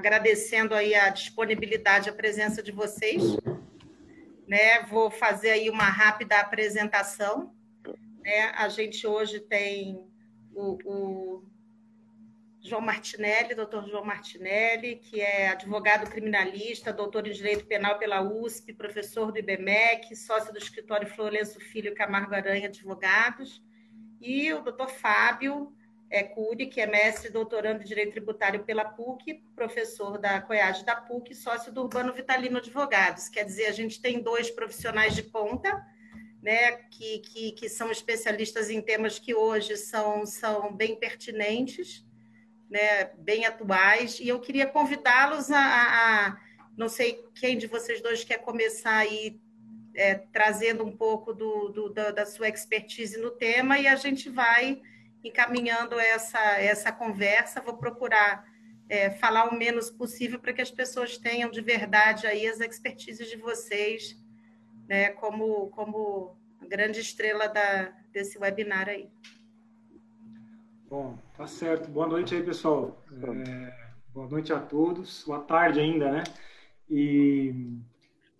agradecendo aí a disponibilidade, a presença de vocês. Né? Vou fazer aí uma rápida apresentação. Né? A gente hoje tem o, o João Martinelli, doutor João Martinelli, que é advogado criminalista, doutor em Direito Penal pela USP, professor do IBMEC, sócio do escritório Florenço Filho Camargo Aranha Advogados, e o doutor Fábio é, Cury, que é mestre e doutorando em Direito Tributário pela PUC, professor da COIAD da PUC, sócio do Urbano Vitalino Advogados. Quer dizer, a gente tem dois profissionais de ponta, né, que, que, que são especialistas em temas que hoje são, são bem pertinentes, né, bem atuais, e eu queria convidá-los a, a, a, não sei quem de vocês dois quer começar aí é, trazendo um pouco do, do, da, da sua expertise no tema, e a gente vai encaminhando essa, essa conversa. Vou procurar é, falar o menos possível para que as pessoas tenham de verdade aí as expertises de vocês, né, como, como grande estrela da, desse webinar aí. Bom, tá certo. Boa noite aí, pessoal. É, boa noite a todos. Boa tarde ainda, né? E,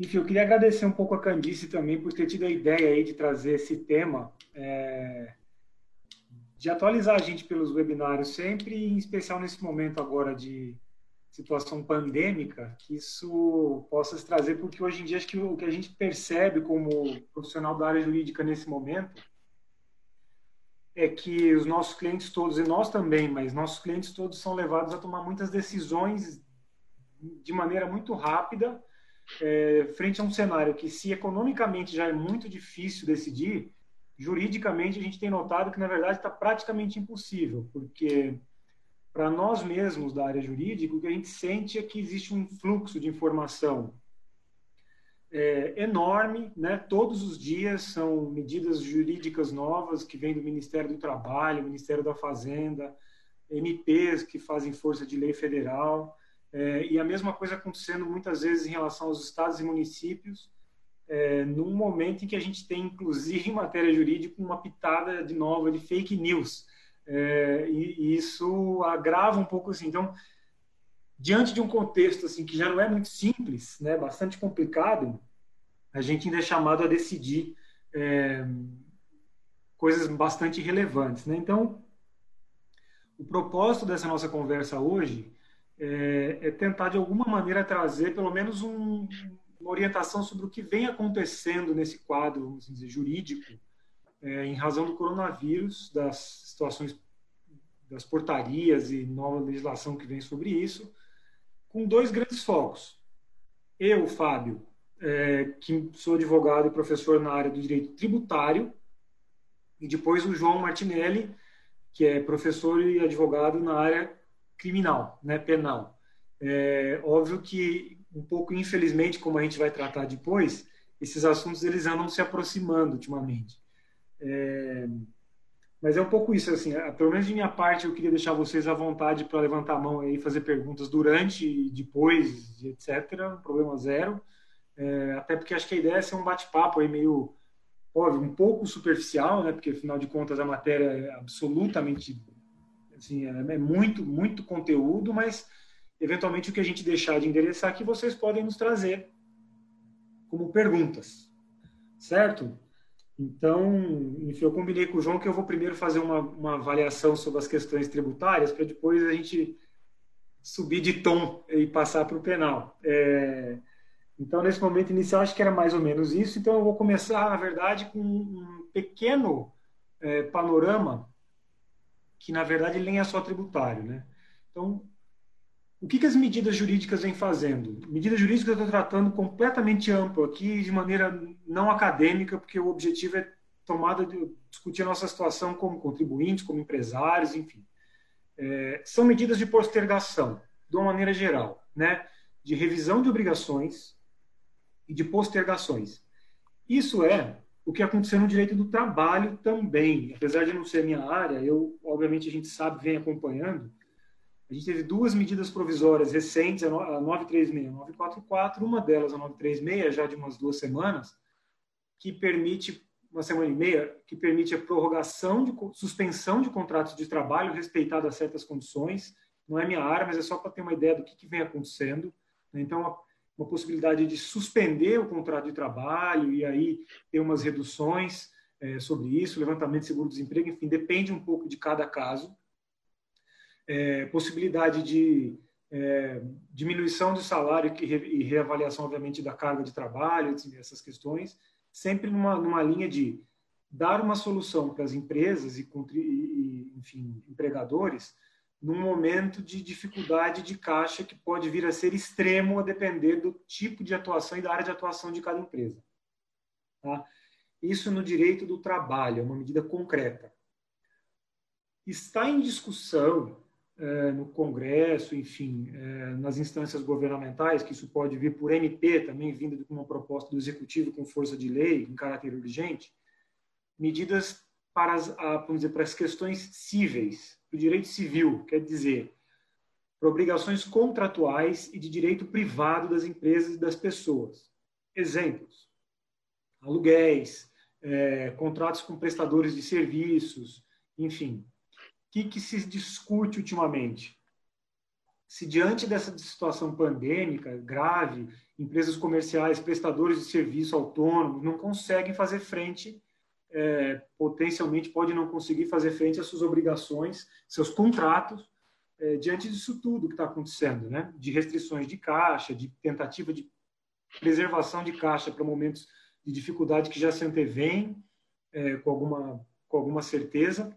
enfim, eu queria agradecer um pouco a Candice também por ter tido a ideia aí de trazer esse tema. É, de atualizar a gente pelos webinários sempre, em especial nesse momento agora de situação pandêmica, que isso possa se trazer, porque hoje em dia acho que o que a gente percebe como profissional da área jurídica nesse momento é que os nossos clientes todos, e nós também, mas nossos clientes todos são levados a tomar muitas decisões de maneira muito rápida, é, frente a um cenário que, se economicamente já é muito difícil decidir, juridicamente a gente tem notado que na verdade está praticamente impossível, porque para nós mesmos da área jurídica o que a gente sente é que existe um fluxo de informação é, enorme, né? Todos os dias são medidas jurídicas novas que vêm do Ministério do Trabalho, Ministério da Fazenda, MPs que fazem força de lei federal, é, e a mesma coisa acontecendo muitas vezes em relação aos estados e municípios é, num momento em que a gente tem, inclusive, em matéria jurídica, uma pitada de nova de fake news. É, e, e, isso agrava um pouco assim. Então, diante de um contexto assim que já não é muito simples, né, bastante complicado, a gente ainda é chamado a decidir é, coisas bastante relevantes. Né? Então, o propósito dessa nossa conversa hoje é, é tentar, de alguma maneira, trazer pelo menos um, uma orientação sobre o que vem acontecendo nesse quadro, dizer, jurídico, é, em razão do coronavírus, das situações das portarias e nova legislação que vem sobre isso, com dois grandes focos. Eu, Fábio, é, que sou advogado e professor na área do direito tributário, e depois o João Martinelli, que é professor e advogado na área criminal, né, penal. É, óbvio que um pouco infelizmente, como a gente vai tratar depois, esses assuntos eles andam se aproximando ultimamente. É, mas é um pouco isso, assim, pelo menos de minha parte, eu queria deixar vocês à vontade para levantar a mão e fazer perguntas durante depois, etc. Problema zero. É, até porque acho que a ideia é ser um bate-papo aí meio, óbvio, um pouco superficial, né? Porque afinal de contas a matéria é absolutamente, assim, é, é muito, muito conteúdo, mas eventualmente o que a gente deixar de endereçar aqui vocês podem nos trazer como perguntas, certo? Então, enfim, eu combinei com o João que eu vou primeiro fazer uma, uma avaliação sobre as questões tributárias para depois a gente subir de tom e passar para o penal. É, então, nesse momento inicial, acho que era mais ou menos isso. Então, eu vou começar, na verdade, com um pequeno é, panorama que, na verdade, nem é só tributário. Né? Então, o que, que as medidas jurídicas vêm fazendo? Medidas jurídicas eu estou tratando completamente amplo aqui, de maneira não acadêmica, porque o objetivo é tomada de discutir a nossa situação como contribuintes, como empresários, enfim. É, são medidas de postergação, de uma maneira geral, né? de revisão de obrigações e de postergações. Isso é o que aconteceu no direito do trabalho também. Apesar de não ser minha área, eu, obviamente, a gente sabe, vem acompanhando, a gente teve duas medidas provisórias recentes, a 936 e a 944, uma delas, a 936, já de umas duas semanas, que permite, uma semana e meia, que permite a prorrogação de suspensão de contratos de trabalho respeitadas certas condições, não é minha área, mas é só para ter uma ideia do que, que vem acontecendo. Né? Então, uma, uma, possibilidade de suspender o contrato de trabalho e aí ter umas reduções é, sobre isso, levantamento de seguro-desemprego, enfim, depende um pouco de cada caso. É, possibilidade de é, diminuição do salário e reavaliação, obviamente, da carga de trabalho, essas questões, sempre numa, numa linha de dar uma solução para as empresas e, e, enfim, empregadores num momento de dificuldade de caixa que pode vir a ser extremo a depender do tipo de atuação e da área de atuação de cada empresa. Tá? Isso no direito do trabalho, é uma medida concreta. Está em discussão no Congresso, enfim, é, nas instâncias governamentais, que isso pode vir por MP, também vindo de uma proposta do Executivo com força de lei, em caráter urgente, medidas para as, vamos dizer, para as questões cíveis, do direito civil, quer dizer, para obrigações contratuais e de direito privado das empresas e das pessoas. Exemplos: aluguéis, é, contratos com prestadores de serviços, enfim. Que, que se discute ultimamente? Se diante dessa situação pandêmica grave, empresas comerciais, prestadores de serviço autônomos não conseguem fazer frente é, potencialmente pode não conseguir fazer frente às suas obrigações, seus contratos, é, diante disso tudo que está acontecendo, né? de restrições de caixa, de tentativa de preservação de caixa para momentos de dificuldade que já se antevêm é, com, alguma, com alguma certeza.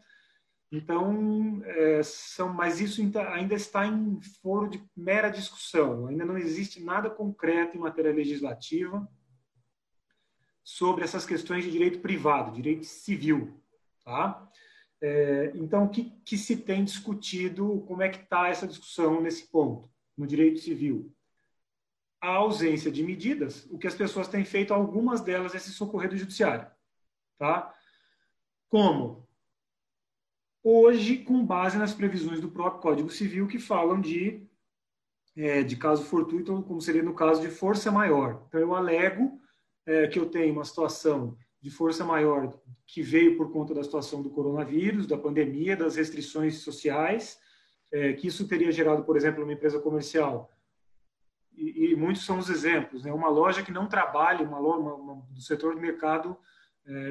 Então, é, são, mas isso ainda está em foro de mera discussão, ainda não existe nada concreto em matéria legislativa sobre essas questões de direito privado, direito civil. Tá? É, então, o que, que se tem discutido, como é que está essa discussão nesse ponto, no direito civil? A ausência de medidas, o que as pessoas têm feito, algumas delas é se socorrer do judiciário. Tá? Como? Hoje, com base nas previsões do próprio Código Civil, que falam de, é, de caso fortuito, como seria no caso de força maior. Então, eu alego é, que eu tenho uma situação de força maior que veio por conta da situação do coronavírus, da pandemia, das restrições sociais, é, que isso teria gerado, por exemplo, uma empresa comercial. E, e muitos são os exemplos. Né? Uma loja que não trabalha, uma, uma, uma do setor de mercado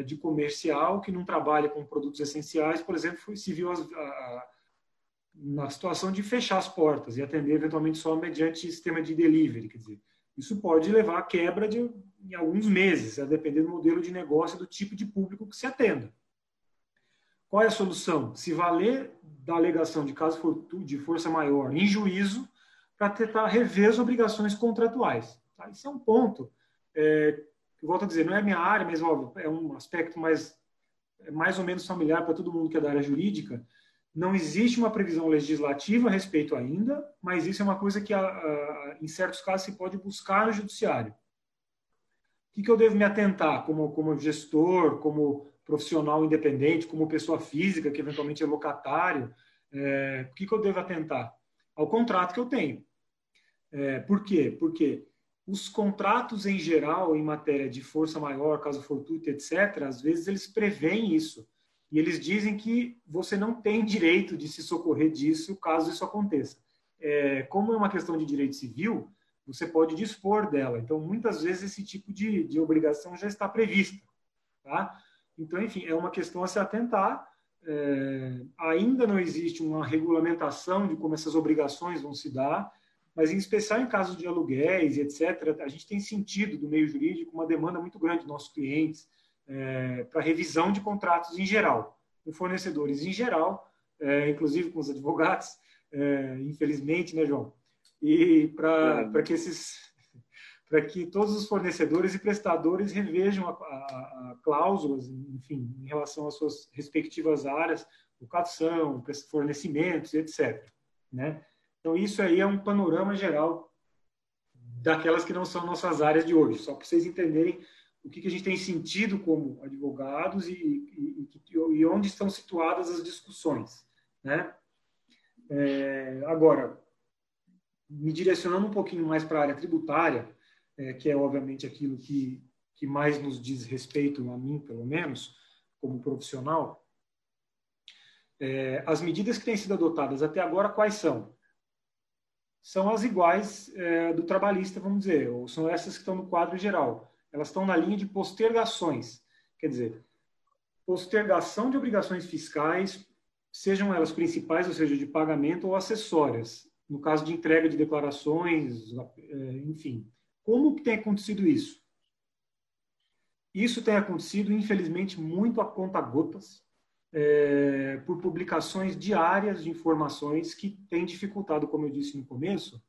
de comercial, que não trabalha com produtos essenciais, por exemplo, se viu a, na situação de fechar as portas e atender eventualmente só mediante sistema de delivery. Quer dizer, isso pode levar à quebra de, em alguns meses, a depender do modelo de negócio e do tipo de público que se atenda. Qual é a solução? Se valer da alegação de caso de força maior em juízo para tentar rever as obrigações contratuais. Tá? Isso é um ponto. É, eu volto a dizer, não é a minha área, mas óbvio, é um aspecto mais, mais ou menos familiar para todo mundo que é da área jurídica, não existe uma previsão legislativa a respeito ainda, mas isso é uma coisa que, em certos casos, se pode buscar no judiciário. O que, eu devo me atentar como, como gestor, como profissional independente, como pessoa física, que eventualmente é locatário? É, o que, que eu devo atentar? Ao contrato que eu tenho. É, por quê? Porque os contratos em geral, em matéria de força maior, caso fortuito, etc., às vezes eles preveem isso e eles dizem que você não tem direito de se socorrer disso caso isso aconteça. É, como é uma questão de direito civil, você pode dispor dela. Então, muitas vezes, esse tipo de, de obrigação já está prevista. Tá? Então, enfim, é uma questão a se atentar. É, ainda não existe uma regulamentação de como essas obrigações vão se dar, mas, em especial em casos de aluguéis etc., a gente tem sentido do meio jurídico uma demanda muito grande dos nossos clientes é, para revisão de contratos em geral, com fornecedores em geral, é, inclusive com os advogados, é, infelizmente, né, João? E para que esses para que todos os fornecedores e prestadores revejam a, a, a, cláusulas, enfim, em relação às suas respectivas áreas, locação, fornecimentos, etc. Né? Então, isso aí é um panorama geral daquelas que não são nossas áreas de hoje, só para vocês entenderem o que, que a gente tem sentido como advogados e, e, e, onde estão situadas as discussões. Né? É, agora, me direcionando um pouquinho mais para a área tributária, é, que é obviamente aquilo que, que mais nos diz respeito, a mim pelo menos, como profissional, é, as medidas que têm sido adotadas até agora, quais são? São as iguais é, do trabalhista, vamos dizer, ou são essas que estão no quadro geral. Elas estão na linha de postergações, quer dizer, postergação de obrigações fiscais, sejam elas principais, ou seja, de pagamento ou acessórias, no caso de entrega de declarações, é, enfim. Como que tem acontecido isso? Isso tem acontecido, infelizmente, muito a conta gotas, é, por publicações diárias de informações que têm dificultado, como eu disse no começo,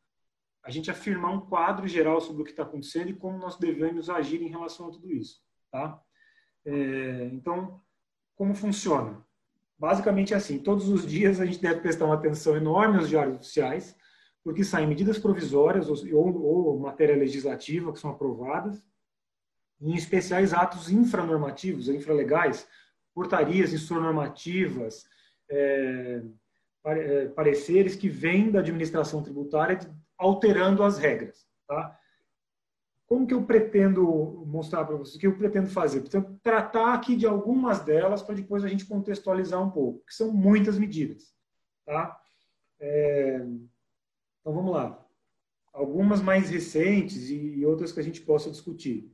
a gente afirmar um quadro geral sobre o que está acontecendo e como nós devemos agir em relação a tudo isso. Tá? É, então, como funciona? Basicamente é assim: todos os dias a gente deve prestar uma atenção enorme aos diários oficiais, porque saem medidas provisórias ou, ou, matéria legislativa que são aprovadas, em especiais atos infranormativos, infralegais, portarias normativas, é, é, pareceres que vêm da administração tributária alterando as regras. Tá? Como que eu pretendo mostrar para vocês? O que eu pretendo fazer? Pretendo tratar aqui de algumas delas para depois a gente contextualizar um pouco, que são muitas medidas. Tá? É, então vamos lá. Algumas mais recentes e outras que a gente possa discutir.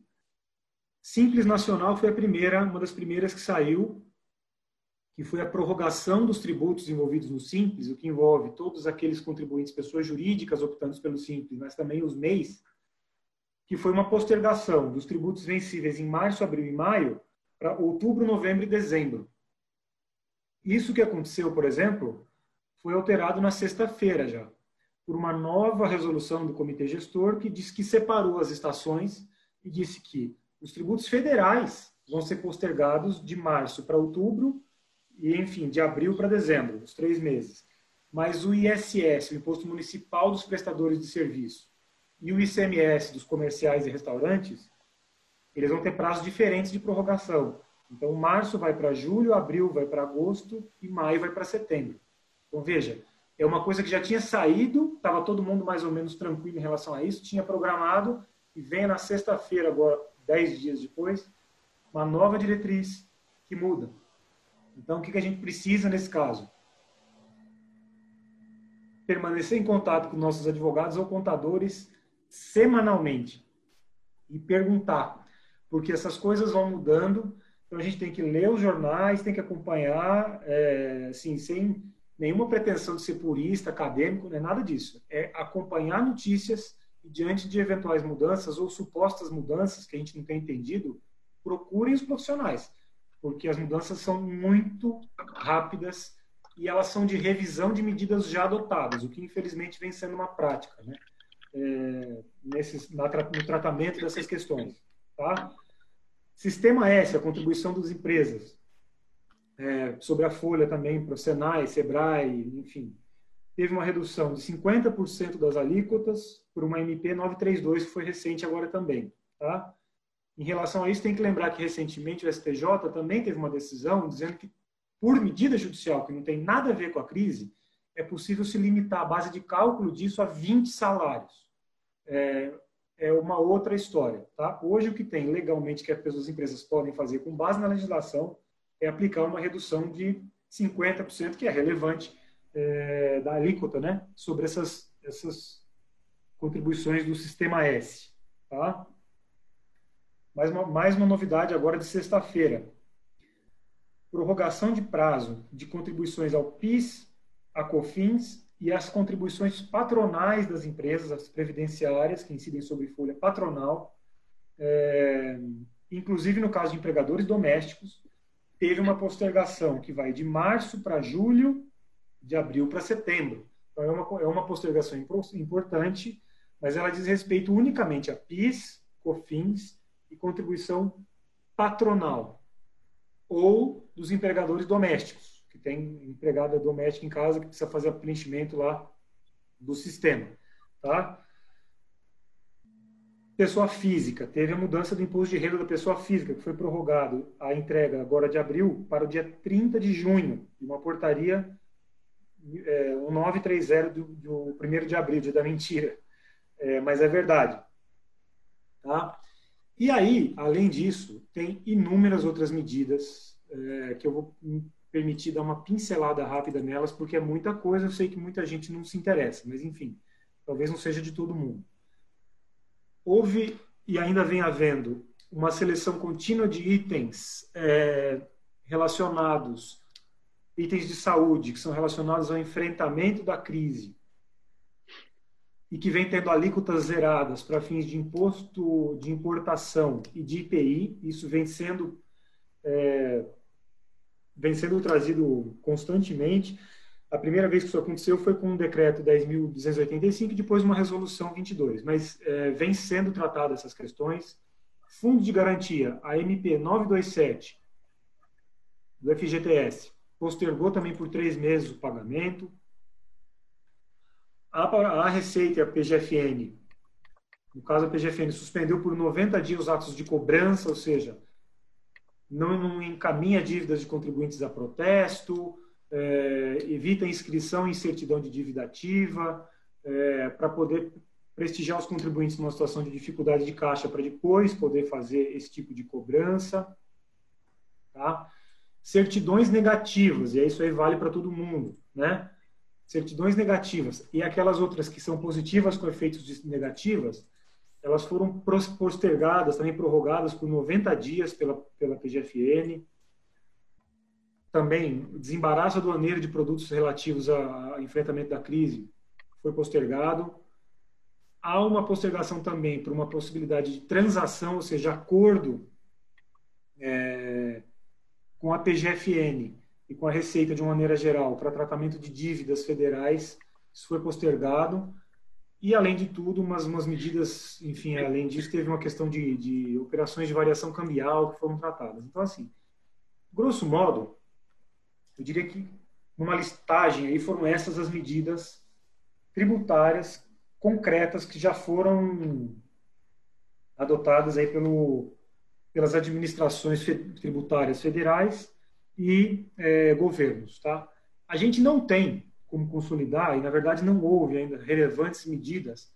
Simples Nacional foi a primeira, uma das primeiras que saiu, que foi a prorrogação dos tributos envolvidos no Simples, o que envolve todos aqueles contribuintes, pessoas jurídicas optantes pelo Simples, mas também os MEIs, que foi uma postergação dos tributos vencíveis em março, abril e maio para outubro, novembro e dezembro. Isso que aconteceu, por exemplo, foi alterado na sexta-feira já, por uma nova resolução do Comitê Gestor que diz que separou as estações e disse que os tributos federais vão ser postergados de março para outubro e, enfim, de abril para dezembro, os três meses. Mas o ISS, o Imposto Municipal dos Prestadores de Serviço, e o ICMS dos comerciais e restaurantes, eles vão ter prazos diferentes de prorrogação. Então, março vai para julho, abril vai para agosto e maio vai para setembro. Então, veja, é uma coisa que já tinha saído, estava todo mundo mais ou menos tranquilo em relação a isso, tinha programado, e vem na sexta-feira, agora, dez dias depois, uma nova diretriz que muda. Então, o que a gente precisa nesse caso? Permanecer em contato com nossos advogados ou contadores semanalmente e perguntar, porque essas coisas vão mudando. Então, a gente tem que ler os jornais, tem que acompanhar, é, assim, sem nenhuma pretensão de ser purista, acadêmico, não é nada disso. É acompanhar notícias e diante de eventuais mudanças ou supostas mudanças que a gente não tem entendido, procurem os profissionais, porque as mudanças são muito rápidas e elas são de revisão de medidas já adotadas, o que infelizmente vem sendo uma prática, né? É, nesses, na, no tratamento dessas questões. Tá? Sistema S, a contribuição das empresas, é, sobre a folha também para o Senai, Sebrae, enfim, teve uma redução de 50% das alíquotas por uma MP 932, que foi recente agora também. Tá? Em relação a isso, tem que lembrar que recentemente o STJ também teve uma decisão dizendo que, por medida judicial que não tem nada a ver com a crise, é possível se limitar a base de cálculo disso a 20 salários. É, é uma outra história. Tá? Hoje, o que tem legalmente que as empresas podem fazer com base na legislação é aplicar uma redução de 50%, que é relevante, é, da alíquota né, sobre essas, essas contribuições do Sistema S. Tá? Mais, uma, mais uma novidade agora de sexta-feira. Prorrogação de prazo de contribuições ao PIS, a COFINS e as contribuições patronais das empresas, as previdenciárias, que incidem sobre folha patronal, é, inclusive no caso de empregadores domésticos, teve uma postergação que vai de março para julho de abril para setembro. Então, é uma, é uma postergação importante, mas ela diz respeito unicamente a PIS, COFINS e contribuição patronal ou dos empregadores domésticos, que tem empregada doméstica em casa que precisa fazer preenchimento lá do sistema. Tá? Pessoa física, teve a mudança do imposto de renda da pessoa física, que foi prorrogado a entrega agora de abril para o dia 30 de junho, de uma portaria é, 1930 do, do 1 de abril, dia da mentira. É, mas é verdade. Tá? E aí, além disso, tem inúmeras outras medidas é, que eu vou permitir dar uma pincelada rápida nelas, porque é muita coisa, eu sei que muita gente não se interessa, mas enfim, talvez não seja de todo mundo. Houve e ainda vem havendo uma seleção contínua de itens é, relacionados, itens de saúde, que são relacionados ao enfrentamento da crise, e que vem tendo alíquotas zeradas para fins de imposto de importação e de IPI, isso vem sendo é, vem sendo trazido constantemente. A primeira vez que isso aconteceu foi com o decreto 10.285 e depois uma resolução 22, mas é, vem sendo tratadas essas questões. Fundo de garantia, a MP 927 do FGTS, postergou também por três meses o pagamento. A, a Receita e a PGFN, no caso a PGFN, suspendeu por 90 dias os atos de cobrança, ou seja, não, não encaminha dívidas de contribuintes a protesto, é, evita inscrição em certidão de dívida ativa, é, para poder prestigiar os contribuintes numa situação de dificuldade de caixa para depois poder fazer esse tipo de cobrança. Tá? Certidões negativas, e isso aí vale para todo mundo, né? certidões negativas e aquelas outras que são positivas com efeitos negativas, elas foram postergadas, também prorrogadas por 90 dias pela, pela PGFN. Também, desembaraço aduaneiro de produtos relativos ao enfrentamento da crise foi postergado. Há uma postergação também por uma possibilidade de transação, ou seja, acordo é, com a PGFN e com a Receita de uma maneira geral para tratamento de dívidas federais, isso foi postergado. E, além de tudo, umas, umas medidas, enfim, além disso, teve uma questão de, de operações de variação cambial que foram tratadas. Então, assim, grosso modo, eu diria que numa listagem aí foram essas as medidas tributárias concretas que já foram adotadas aí pelo, pelas administrações tributárias federais e é, governos. Tá? A gente não tem como consolidar, e na verdade não houve ainda relevantes medidas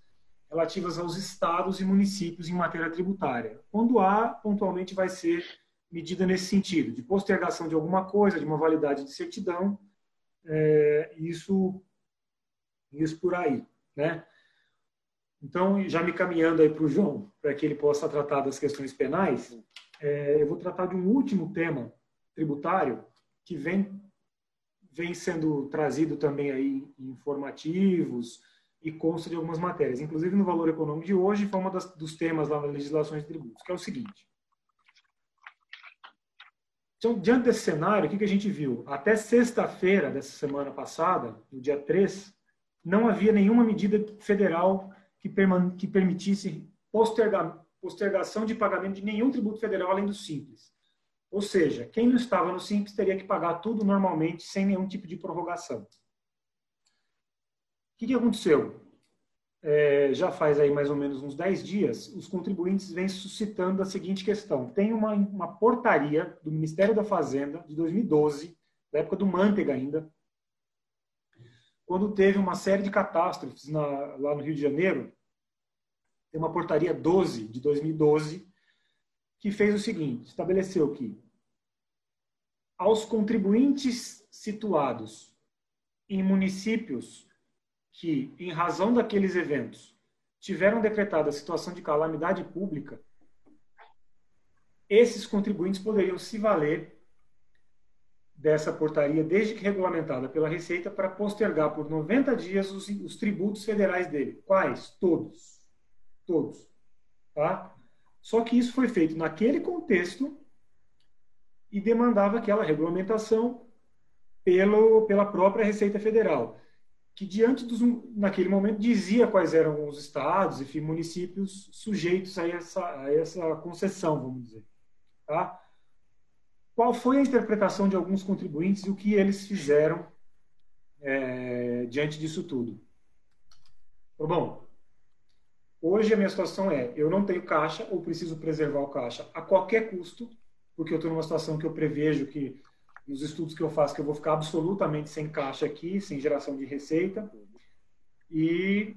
relativas aos estados e municípios em matéria tributária. Quando há, pontualmente vai ser medida nesse sentido, de postergação de alguma coisa, de uma validade de certidão, é, isso, isso por aí. Né? Então, já me caminhando aí para o João, para que ele possa tratar das questões penais, é, eu vou tratar de um último tema tributário que vem vem sendo trazido também aí em informativos e consta de algumas matérias, inclusive no Valor Econômico de hoje, foi um dos temas lá na legislação de tributos, que é o seguinte. Então, diante desse cenário, o que, que a gente viu? Até sexta-feira dessa semana passada, no dia 3, não havia nenhuma medida federal que, que permitisse posterga postergação de pagamento de nenhum tributo federal além do simples. Ou seja, quem não estava no Simples teria que pagar tudo normalmente, sem nenhum tipo de prorrogação. O que, que aconteceu? É, já faz aí mais ou menos uns 10 dias, os contribuintes vêm suscitando a seguinte questão. Tem uma, uma portaria do Ministério da Fazenda, de 2012, da época do Manteiga ainda, quando teve uma série de catástrofes na, lá no Rio de Janeiro, tem uma portaria 12 de 2012, que fez o seguinte: estabeleceu que aos contribuintes situados em municípios que, em razão daqueles eventos, tiveram decretada a situação de calamidade pública, esses contribuintes poderiam se valer dessa portaria, desde que regulamentada pela Receita, para postergar por 90 dias os, os tributos federais dele. Quais? Todos. Todos. Tá? Só que isso foi feito naquele contexto e demandava aquela regulamentação pelo, pela própria Receita Federal, que diante dos naquele momento dizia quais eram os estados e municípios sujeitos a essa, a essa concessão, vamos dizer. Tá? Qual foi a interpretação de alguns contribuintes e o que eles fizeram é, diante disso tudo? Bom, Hoje a minha situação é, eu não tenho caixa ou preciso preservar o caixa a qualquer custo, porque eu estou numa situação que eu prevejo que nos estudos que eu faço que eu vou ficar absolutamente sem caixa aqui, sem geração de receita. E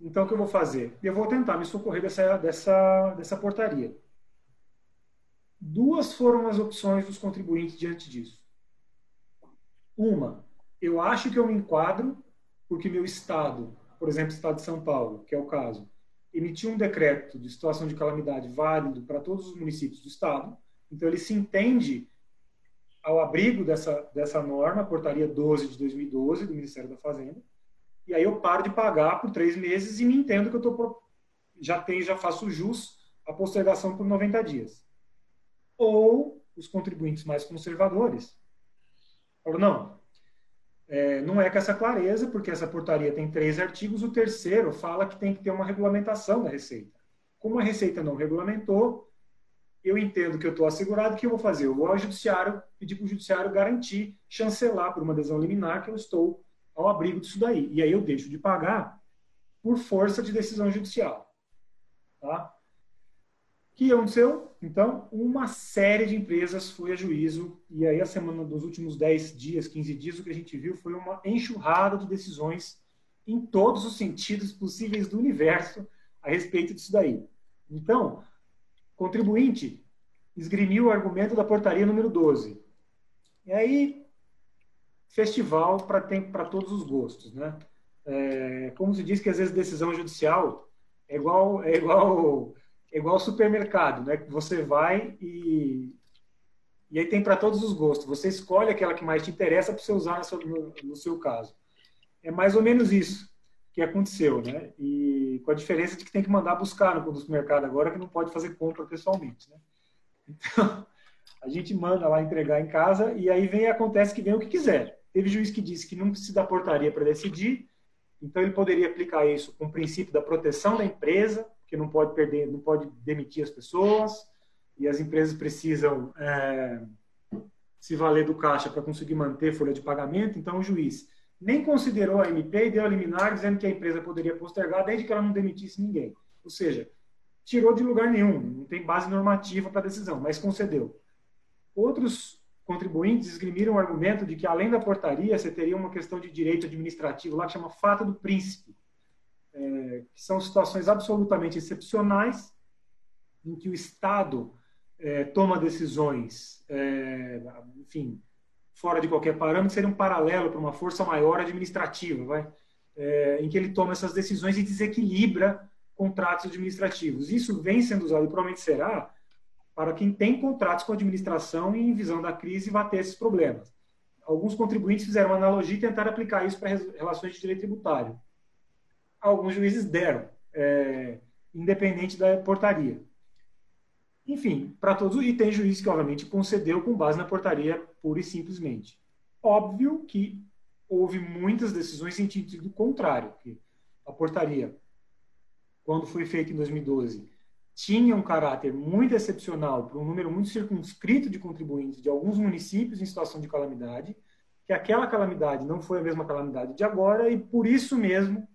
então o que eu vou fazer? Eu vou tentar me socorrer dessa dessa dessa portaria. Duas foram as opções dos contribuintes diante disso. Uma, eu acho que eu me enquadro porque meu estado por exemplo, o Estado de São Paulo, que é o caso, emitiu um decreto de situação de calamidade válido para todos os municípios do Estado, então ele se entende ao abrigo dessa, dessa norma, portaria 12 de 2012 do Ministério da Fazenda, e aí eu paro de pagar por três meses e me entendo que eu tô, já tenho, já faço jus a postergação por 90 dias. Ou os contribuintes mais conservadores falam, não, é, não é com essa clareza, porque essa portaria tem três artigos, o terceiro fala que tem que ter uma regulamentação da Receita. Como a Receita não regulamentou, eu entendo que eu estou assegurado, o que eu vou fazer? Eu vou ao judiciário, pedir para o judiciário garantir, chancelar por uma adesão liminar que eu estou ao abrigo disso daí. E aí eu deixo de pagar por força de decisão judicial. Tá? Que aconteceu? Então, uma série de empresas foi a juízo, e aí a semana dos últimos 10 dias, 15 dias, o que a gente viu foi uma enxurrada de decisões em todos os sentidos possíveis do universo a respeito disso daí. Então, contribuinte esgrimiu o argumento da portaria número 12. E aí, festival para todos os gostos, né? É, como se diz que às vezes decisão judicial é igual é igual é igual supermercado, né? Você vai e e aí tem para todos os gostos. Você escolhe aquela que mais te interessa para você usar no, no, no, seu caso. É mais ou menos isso que aconteceu, né? E com a diferença de que tem que mandar buscar no, no supermercado agora, que não pode fazer compra pessoalmente, né? Então, a gente manda lá entregar em casa e aí vem acontece que vem o que quiser. Teve juiz que disse que não precisa da portaria para decidir, então ele poderia aplicar isso com o princípio da proteção da empresa, que não pode perder, não pode demitir as pessoas e as empresas precisam é, se valer do caixa para conseguir manter folha de pagamento. Então o juiz nem considerou a MP e deu a liminar dizendo que a empresa poderia postergar desde que ela não demitisse ninguém. Ou seja, tirou de lugar nenhum, não tem base normativa para a decisão, mas concedeu. Outros contribuintes esgrimiram o argumento de que, além da portaria, você teria uma questão de direito administrativo lá que chama fato do príncipe, é, que são situações absolutamente excepcionais, em que o Estado é, toma decisões, é, enfim, fora de qualquer parâmetro, seria um paralelo para uma força maior administrativa, vai? É, em que ele toma essas decisões e desequilibra contratos administrativos. Isso vem sendo usado e provavelmente será para quem tem contratos com a administração e em visão da crise vai ter esses problemas. Alguns contribuintes fizeram uma analogia e tentaram aplicar isso para relações de direito tributário alguns juízes deram, é, independente da portaria. Enfim, para todos, e tem juiz que, obviamente, concedeu com base na portaria pura e simplesmente. Óbvio que houve muitas decisões em sentido contrário, que a portaria, quando foi feita em 2012, tinha um caráter muito excepcional para um número muito circunscrito de contribuintes de alguns municípios em situação de calamidade, que aquela calamidade não foi a mesma calamidade de agora e por isso mesmo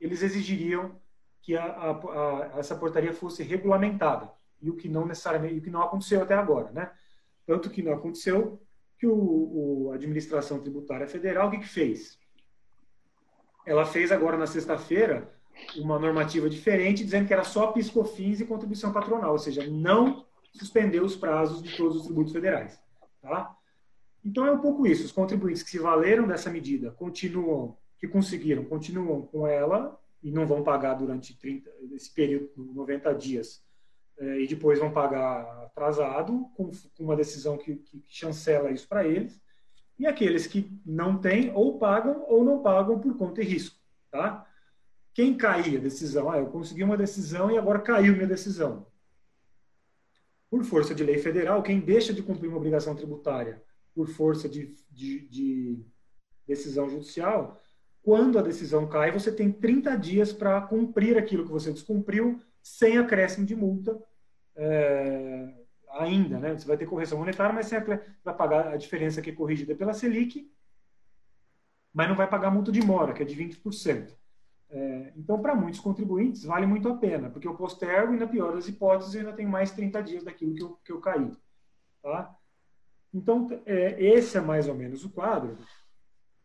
eles exigiriam que a, a, a, essa portaria fosse regulamentada e o que não necessariamente o que não aconteceu até agora, né? Tanto que não aconteceu que o, o a administração tributária federal o que, que fez? Ela fez agora na sexta-feira uma normativa diferente dizendo que era só piscofins e contribuição patronal, ou seja, não suspendeu os prazos de todos os tributos federais, tá? Então é um pouco isso. Os contribuintes que se valeram dessa medida continuam que conseguiram continuam com ela e não vão pagar durante 30, esse período, 90 dias, é, e depois vão pagar atrasado, com, uma decisão que, que, chancela isso para eles. E aqueles que não têm, ou pagam ou não pagam por conta e risco. Tá? Quem cair a decisão? Ah, eu consegui uma decisão e agora caiu minha decisão. Por força de lei federal, quem deixa de cumprir uma obrigação tributária por força de, de, de decisão judicial quando a decisão cai, você tem 30 dias para cumprir aquilo que você descumpriu sem acréscimo de multa é, ainda. Né? Você vai ter correção monetária, mas sem vai pagar a diferença que é corrigida pela Selic, mas não vai pagar multa de mora, que é de 20%. É, então, para muitos contribuintes, vale muito a pena, porque eu postergo e, na pior das hipóteses, ainda tenho mais 30 dias daquilo que eu, que eu caí. Tá? Então, é, esse é mais ou menos o quadro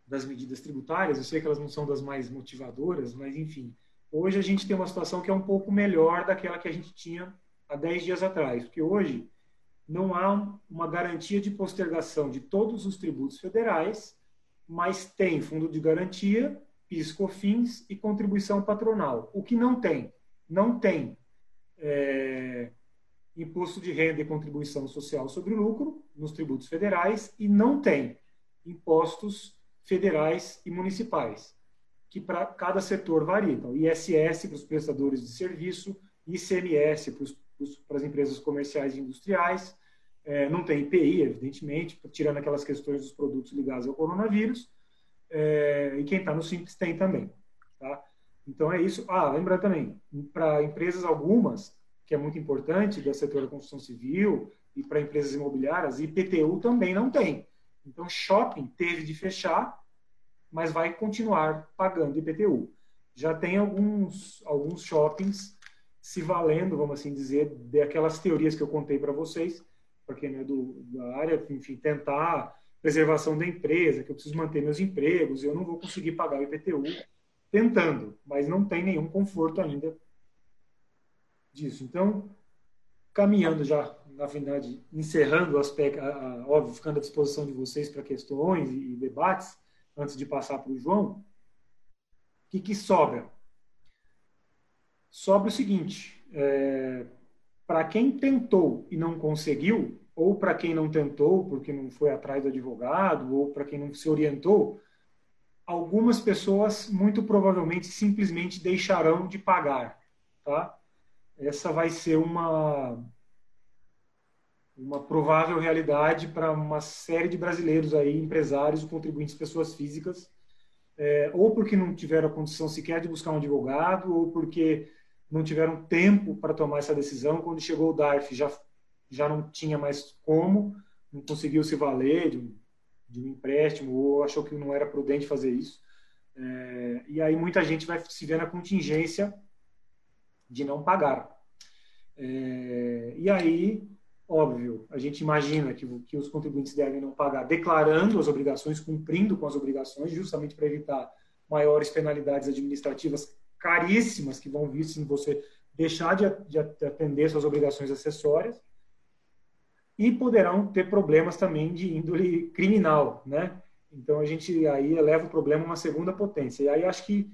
das medidas tributárias. Eu sei que elas não são das mais motivadoras, mas enfim. Hoje a gente tem uma situação que é um pouco melhor daquela que a gente tinha há 10 dias atrás, porque hoje não há uma garantia de postergação de todos os tributos federais, mas tem fundo de garantia PIS, COFINS e contribuição patronal. O que não tem? Não tem é, imposto de renda e contribuição social sobre lucro nos tributos federais e não tem impostos federais e municipais, que para cada setor varia. Então, ISS para os prestadores de serviço, ICMS para, as empresas comerciais e industriais, é, não tem IPI, evidentemente, tirando aquelas questões dos produtos ligados ao coronavírus, é, e quem está no Simples tem também. Tá? Então é isso. Ah, lembra também, para empresas algumas, que é muito importante, do setor da construção civil e para empresas imobiliárias, IPTU também não tem. Então, shopping teve de fechar, mas vai continuar pagando IPTU. Já tem alguns, alguns shoppings se valendo, vamos assim dizer, daquelas teorias que eu contei para vocês, para quem é do, da área, enfim, tentar preservação da empresa, que eu preciso manter meus empregos, eu não vou conseguir pagar o IPTU tentando, mas não tem nenhum conforto ainda disso. Então, caminhando já, na verdade, encerrando o aspecto, óbvio, ficando à disposição de vocês para questões e, e, debates, antes de passar para o João, o que, que sobra? Sobra o seguinte, é, para quem tentou e não conseguiu, ou para quem não tentou porque não foi atrás do advogado, ou para quem não se orientou, algumas pessoas muito provavelmente simplesmente deixarão de pagar, tá? Essa vai ser uma uma provável realidade para uma série de brasileiros aí, empresários, contribuintes, pessoas físicas, é, ou porque não tiveram a condição sequer de buscar um advogado, ou porque não tiveram tempo para tomar essa decisão. Quando chegou o DARF, já, já não tinha mais como, não conseguiu se valer de um, de um empréstimo, ou achou que não era prudente fazer isso. É, e aí muita gente vai se ver na contingência de não pagar. É, e aí, óbvio, a gente imagina que, que os contribuintes devem não pagar declarando as obrigações, cumprindo com as obrigações, justamente para evitar maiores penalidades administrativas caríssimas que vão vir se você deixar de, de atender suas obrigações acessórias e poderão ter problemas também de índole criminal, né? Então a gente aí eleva o problema a uma segunda potência. E aí acho que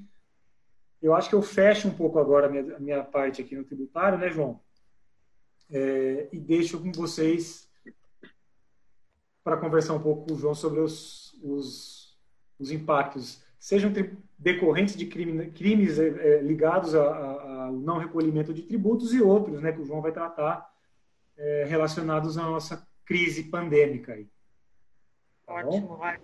eu acho que eu fecho um pouco agora a minha, a minha parte aqui no tributário, né, João? É, e deixo com vocês para conversar um pouco com o João sobre os, os, os impactos, sejam decorrentes de crime, crimes é, é ligados ao não recolhimento de tributos e outros, né, que o João vai tratar é, relacionados à nossa crise pandêmica. Aí. Tá Ótimo, vai.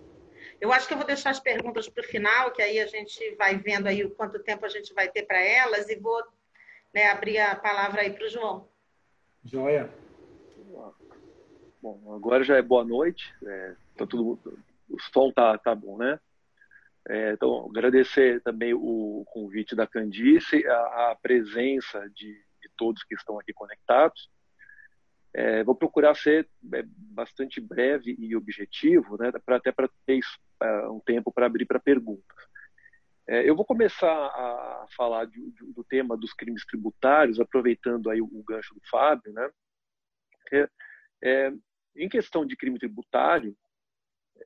Eu acho que eu vou deixar as perguntas para o final, que aí a gente vai vendo aí o quanto tempo a gente vai ter para elas e vou né, abrir a palavra aí para o João. Joia. Bom, agora já é boa noite. É, tá tudo, o som tá, tá bom, né? É, então, agradecer também o convite da Candice, a, a presença de, de todos que estão aqui conectados. É, vou procurar ser é, bastante breve e objetivo, né, pra, até para ter uh, um tempo para abrir para perguntas. É, eu vou começar a falar de, de, do tema dos crimes tributários, aproveitando aí o, o gancho do Fábio. Né? É, é, em questão de crime tributário,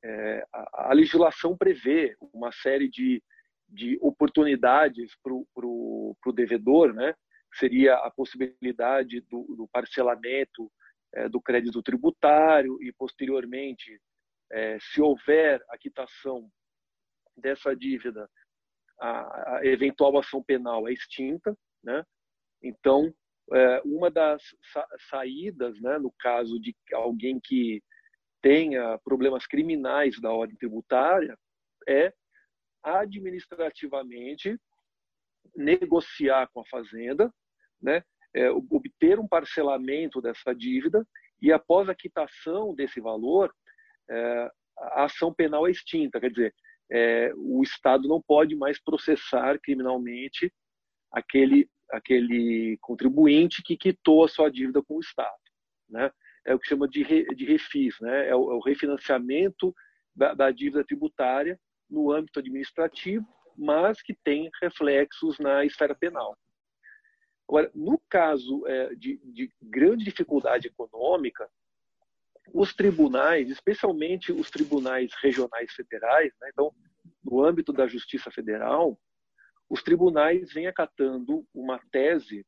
é, a, a, legislação prevê uma série de, de oportunidades para o devedor, né? seria a possibilidade do, do parcelamento é, do crédito tributário e, posteriormente, é, se houver a quitação dessa dívida, a, a, eventual ação penal é extinta, né? Então, é, uma das sa saídas, né, no caso de alguém que tenha problemas criminais da ordem tributária, é administrativamente negociar com a fazenda né, é, obter um parcelamento dessa dívida e após a quitação desse valor, é, a ação penal é extinta, quer dizer, é, o Estado não pode mais processar criminalmente aquele aquele contribuinte que quitou a sua dívida com o Estado, né? É o que chama de, re, de refis, né? É o, é o refinanciamento da, da dívida tributária no âmbito administrativo, mas que tem reflexos na esfera penal. Agora, no caso é, de, de, grande dificuldade econômica, os tribunais, especialmente os tribunais regionais federais, né, então no âmbito da Justiça Federal, os tribunais vêm acatando uma tese,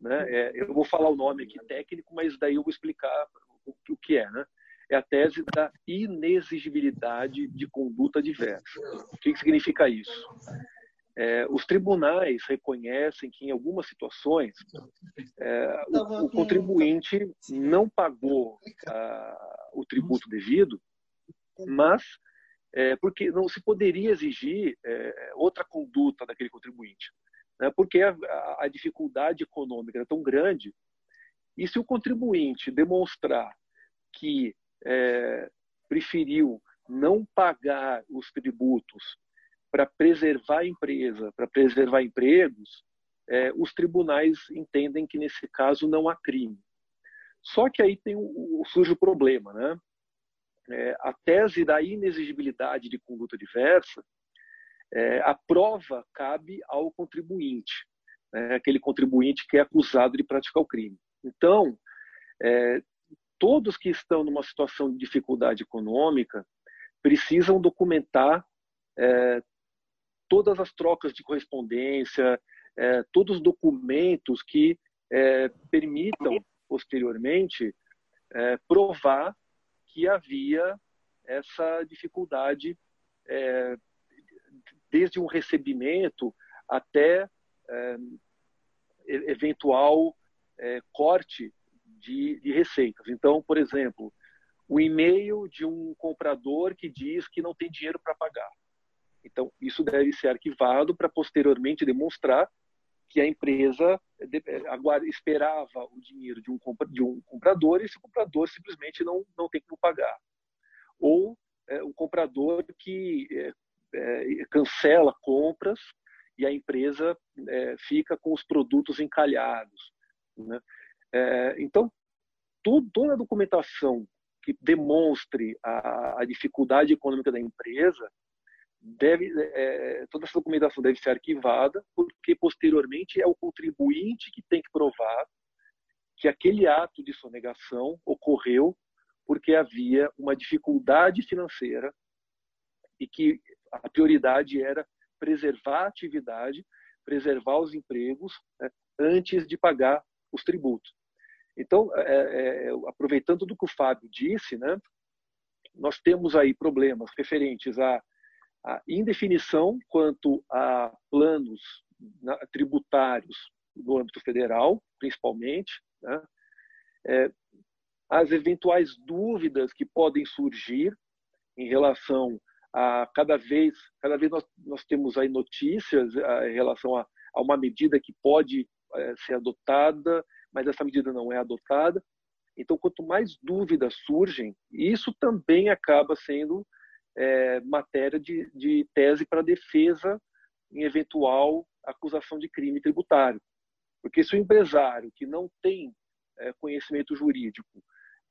né? É, eu vou falar o nome aqui técnico, mas daí eu vou explicar o, o que é, né? É a tese da inexigibilidade de conduta diversa. O que, que significa isso? É, os tribunais reconhecem que, em algumas situações, é, o, o, contribuinte não pagou a, o tributo devido, mas é, porque não se poderia exigir é, outra conduta daquele contribuinte, né, porque a, a, dificuldade econômica é tão grande. E se o contribuinte demonstrar que é, preferiu não pagar os tributos para preservar a empresa, para preservar empregos, é, os tribunais entendem que nesse caso não há crime. Só que aí tem o, surge o problema, né? É, a tese da inexigibilidade de conduta diversa, é, a prova cabe ao contribuinte, né? aquele contribuinte que é acusado de praticar o crime. Então, é, todos que estão numa situação de dificuldade econômica precisam documentar é, todas as trocas de correspondência, é, todos os documentos que é, permitam, posteriormente, é, provar que havia essa dificuldade é, desde um recebimento até é, eventual é, corte de, de receitas. Então, por exemplo, o e-mail de um comprador que diz que não tem dinheiro para pagar. Então, isso deve ser arquivado para posteriormente demonstrar que a empresa agora esperava o dinheiro de um, de um comprador e esse comprador simplesmente não, não tem como pagar. Ou é, o comprador que é, é, cancela compras e a empresa fica com os produtos encalhados. Né? Então, toda a documentação que demonstre a, a dificuldade econômica da empresa deve é, toda essa documentação deve ser arquivada, porque posteriormente é o contribuinte que tem que provar que aquele ato de sonegação ocorreu porque havia uma dificuldade financeira e que a prioridade era preservar a atividade, preservar os empregos né, antes de pagar os tributos. Então, é, é, aproveitando do que o Fábio disse, né, nós temos aí problemas referentes a a indefinição quanto a planos tributários no âmbito federal, principalmente, né? é, as eventuais dúvidas que podem surgir em relação a cada vez, cada vez nós, nós temos aí notícias a, em relação a, a, uma medida que pode é, ser adotada, mas essa medida não é adotada. Então, quanto mais dúvidas surgem, isso também acaba sendo é, matéria de, de tese para defesa em eventual acusação de crime tributário. Porque se o empresário que não tem é, conhecimento jurídico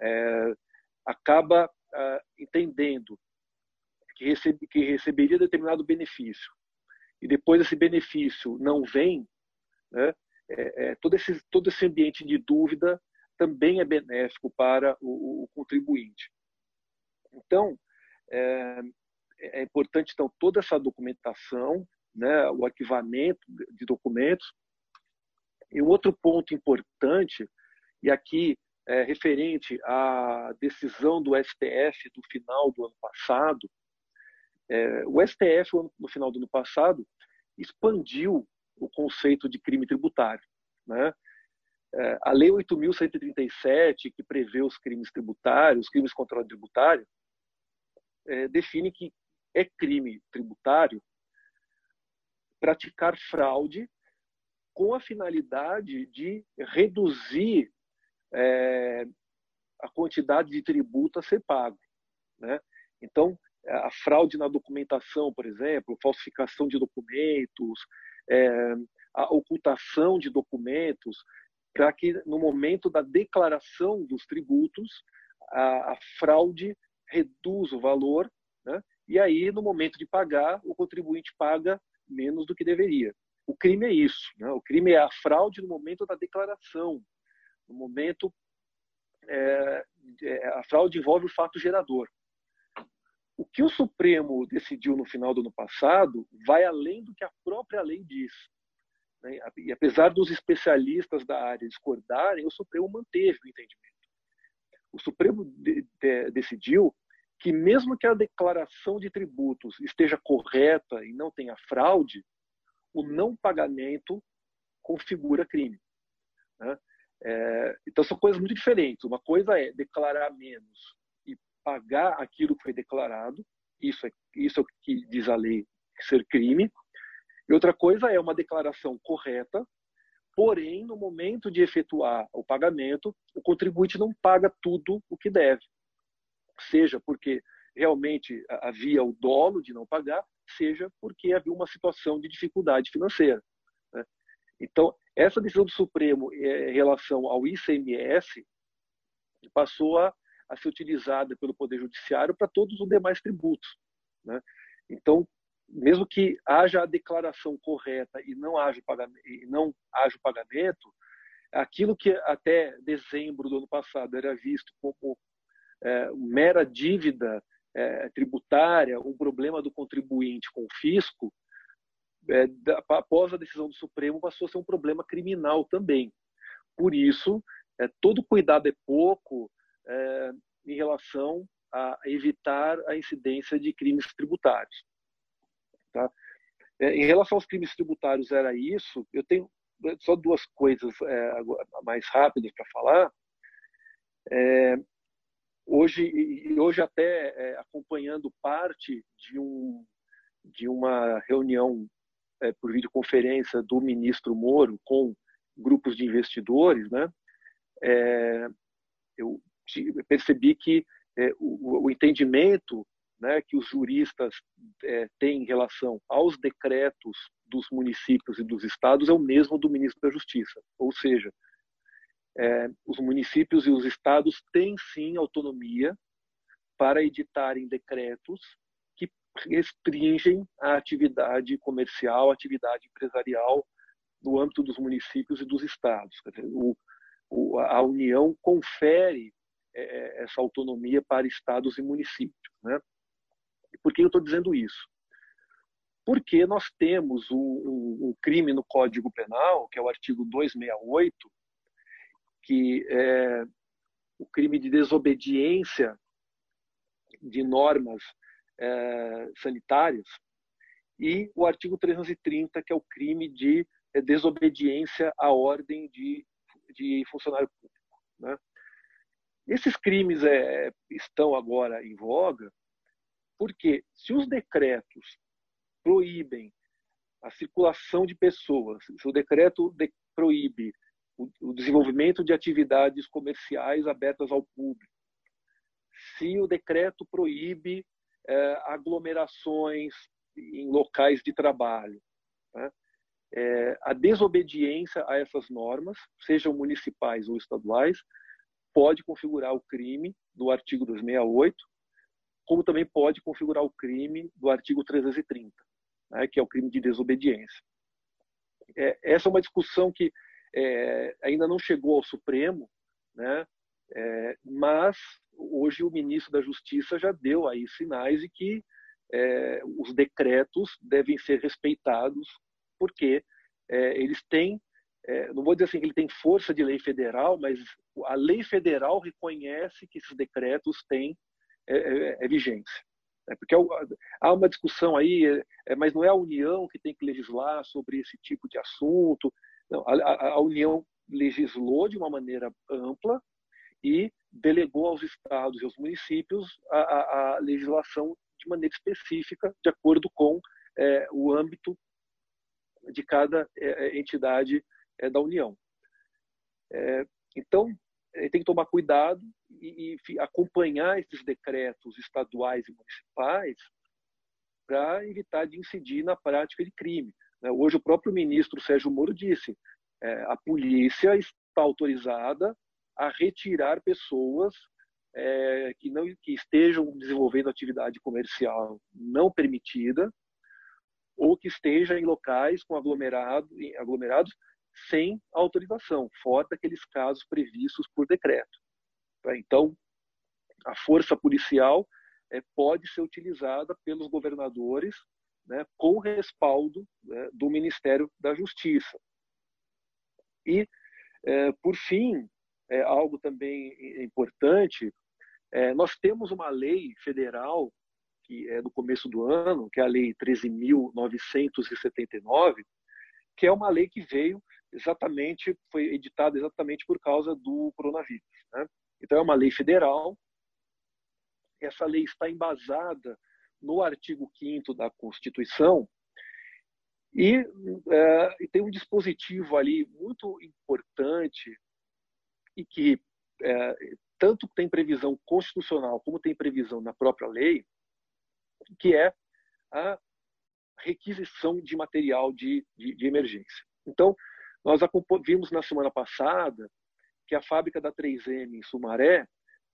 é, acaba é, entendendo que, recebe, que receberia determinado benefício e depois esse benefício não vem, né, é, é, todo, esse, todo esse ambiente de dúvida também é benéfico para o, o contribuinte. Então, é, é importante, então, toda essa documentação, né, o arquivamento de documentos. E um outro ponto importante, e aqui é referente à decisão do STF do final do ano passado, é, o STF, no final do ano passado, expandiu o conceito de crime tributário. Né? É, a Lei 8.137, que prevê os crimes tributários, os crimes contra o tributário, é, define que é crime tributário praticar fraude com a finalidade de reduzir é, a quantidade de tributo a ser pago. Né? Então, a fraude na documentação, por exemplo, falsificação de documentos, é, a ocultação de documentos, para que no momento da declaração dos tributos a, a fraude reduz o valor, né? e aí, no momento de pagar, o contribuinte paga menos do que deveria. O crime é isso. Né? O crime é a fraude no momento da declaração. No momento. É, é, a fraude envolve o fato gerador. O que o Supremo decidiu no final do ano passado vai além do que a própria lei diz. Né? E apesar dos especialistas da área discordarem, o Supremo manteve o entendimento. O Supremo de, de, decidiu que, mesmo que a declaração de tributos esteja correta e não tenha fraude, o não pagamento configura crime. Né? É, então, são coisas muito diferentes. Uma coisa é declarar menos e pagar aquilo que foi declarado, isso é, isso é o que diz a lei ser crime. E outra coisa é uma declaração correta, porém, no momento de efetuar o pagamento, o contribuinte não paga tudo o que deve. Seja porque realmente havia o dolo de não pagar, seja porque havia uma situação de dificuldade financeira. Né? Então, essa decisão do Supremo eh, em relação ao ICMS passou a, a ser utilizada pelo Poder Judiciário para todos os demais tributos. Né? Então, mesmo que haja a declaração correta e não haja pagamento, e não haja o pagamento aquilo que até dezembro do ano passado era visto como é, mera dívida é, tributária, um problema do contribuinte com o fisco, é, da, após a decisão do Supremo passou a ser um problema criminal também. Por isso, é, todo cuidado é pouco é, em relação a evitar a incidência de crimes tributários. Tá? É, em relação aos crimes tributários, era isso. Eu tenho só duas coisas mais rápidas para falar. É, hoje, hoje até é, acompanhando parte de, um, de uma reunião é, por videoconferência do ministro Moro com grupos de investidores, né? É, eu percebi que o, o entendimento né, que os juristas é, têm em relação aos decretos dos municípios e dos estados é o mesmo do ministro da Justiça. Ou seja, é, os municípios e os estados têm sim autonomia para editarem decretos que restringem a atividade comercial, a atividade empresarial no âmbito dos municípios e dos estados. Dizer, o, o, a União confere é, essa autonomia para estados e municípios. Né? Por que eu estou dizendo isso? Porque nós temos um, um, crime no Código Penal, que é o artigo 268, que é o crime de desobediência de normas é, sanitárias, e o artigo 330, que é o crime de é, desobediência à ordem de, de funcionário público. Né? Esses crimes é, estão agora em voga porque se os decretos proíbem a circulação de pessoas, se o decreto de, proíbe o, desenvolvimento de atividades comerciais abertas ao público, se o decreto proíbe é, aglomerações em locais de trabalho, né? é, a desobediência a essas normas, sejam municipais ou estaduais, pode configurar o crime do artigo 268 como também pode configurar o crime do artigo 330, né, que é o crime de desobediência. É, essa é uma discussão que é, ainda não chegou ao Supremo, né, é, mas hoje o ministro da Justiça já deu aí sinais de que é, os decretos devem ser respeitados, porque é, eles têm, é, não vou dizer assim que ele tem força de lei federal, mas a lei federal reconhece que esses decretos têm é, vigência. É porque há uma discussão aí, mas não é a União que tem que legislar sobre esse tipo de assunto. Não, a, a União legislou de uma maneira ampla e delegou aos estados e aos municípios a, a, a legislação de maneira específica, de acordo com é, o âmbito de cada é, entidade é, da União. então, tem que tomar cuidado e, e acompanhar esses decretos estaduais e municipais para evitar de incidir na prática de crime. Né? Hoje o próprio ministro Sérgio Moro disse é, a polícia está autorizada a retirar pessoas é, que não que estejam desenvolvendo atividade comercial não permitida ou que esteja em locais com aglomerado, aglomerados sem autorização, fora daqueles casos previstos por decreto. Tá? Então, a força policial é, pode ser utilizada pelos governadores né, com respaldo né, do Ministério da Justiça. E, é, por fim, é, algo também importante, é, nós temos uma lei federal que é do começo do ano, que é a Lei 13.979, que é uma lei que veio exatamente, foi editada exatamente por causa do coronavírus. Né? Então, é uma lei federal. Essa lei está embasada no artigo 5 da Constituição e, é, e, tem um dispositivo ali muito importante e que é, tanto tem previsão constitucional como tem previsão na própria lei, que é a requisição de material de, de, de emergência. Então, nós vimos na semana passada que a fábrica da 3M em Sumaré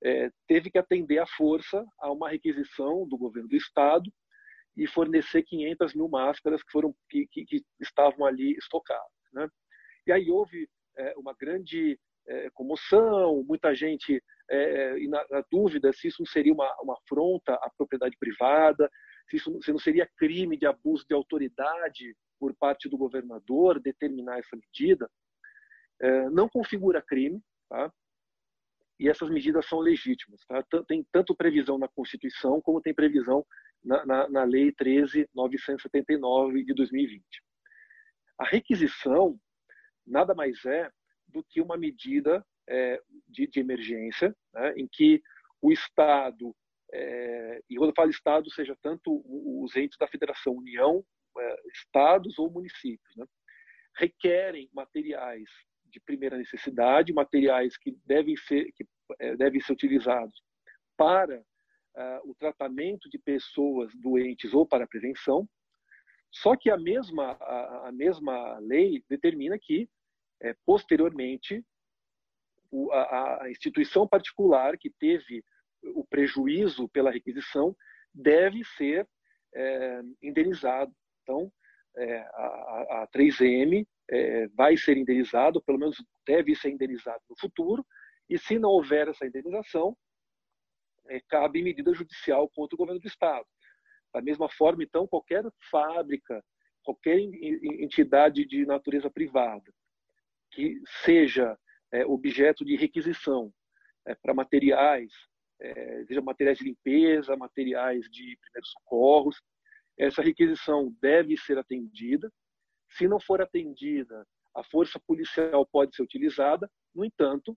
é, teve que atender à força a uma requisição do governo do estado e fornecer 500 mil máscaras que foram que, que, que estavam ali estocadas. Né? E aí houve é, uma grande é, comoção, muita gente é, na, na, dúvida se isso não seria uma, uma afronta à propriedade privada, se isso se não seria crime de abuso de autoridade por parte do governador determinar essa medida. É, não configura crime, tá? E essas medidas são legítimas. Tá? Tem tanto previsão na Constituição como tem previsão na, na, na Lei 13.979 de 2020. A requisição nada mais é do que uma medida é, de, de, emergência, né, em que o Estado, é, e quando eu falo Estado, seja tanto os entes da Federação, União, é, Estados ou municípios, né, requerem materiais de primeira necessidade, materiais que devem ser, que, é, devem ser utilizados para uh, o tratamento de pessoas doentes ou para a prevenção. Só que a mesma, a, a mesma lei determina que, é, posteriormente, o, a, a instituição particular que teve o prejuízo pela requisição deve ser é, indenizado. Então, é, a, a 3M é, vai ser indenizado, pelo menos deve ser indenizado no futuro, e se não houver essa indenização, é, cabe medida judicial contra o governo do Estado. Da mesma forma, então, qualquer fábrica, qualquer entidade de natureza privada que seja é, objeto de requisição é, para materiais, é, seja materiais de limpeza, materiais de primeiros socorros, essa requisição deve ser atendida se não for atendida, a força policial pode ser utilizada. No entanto,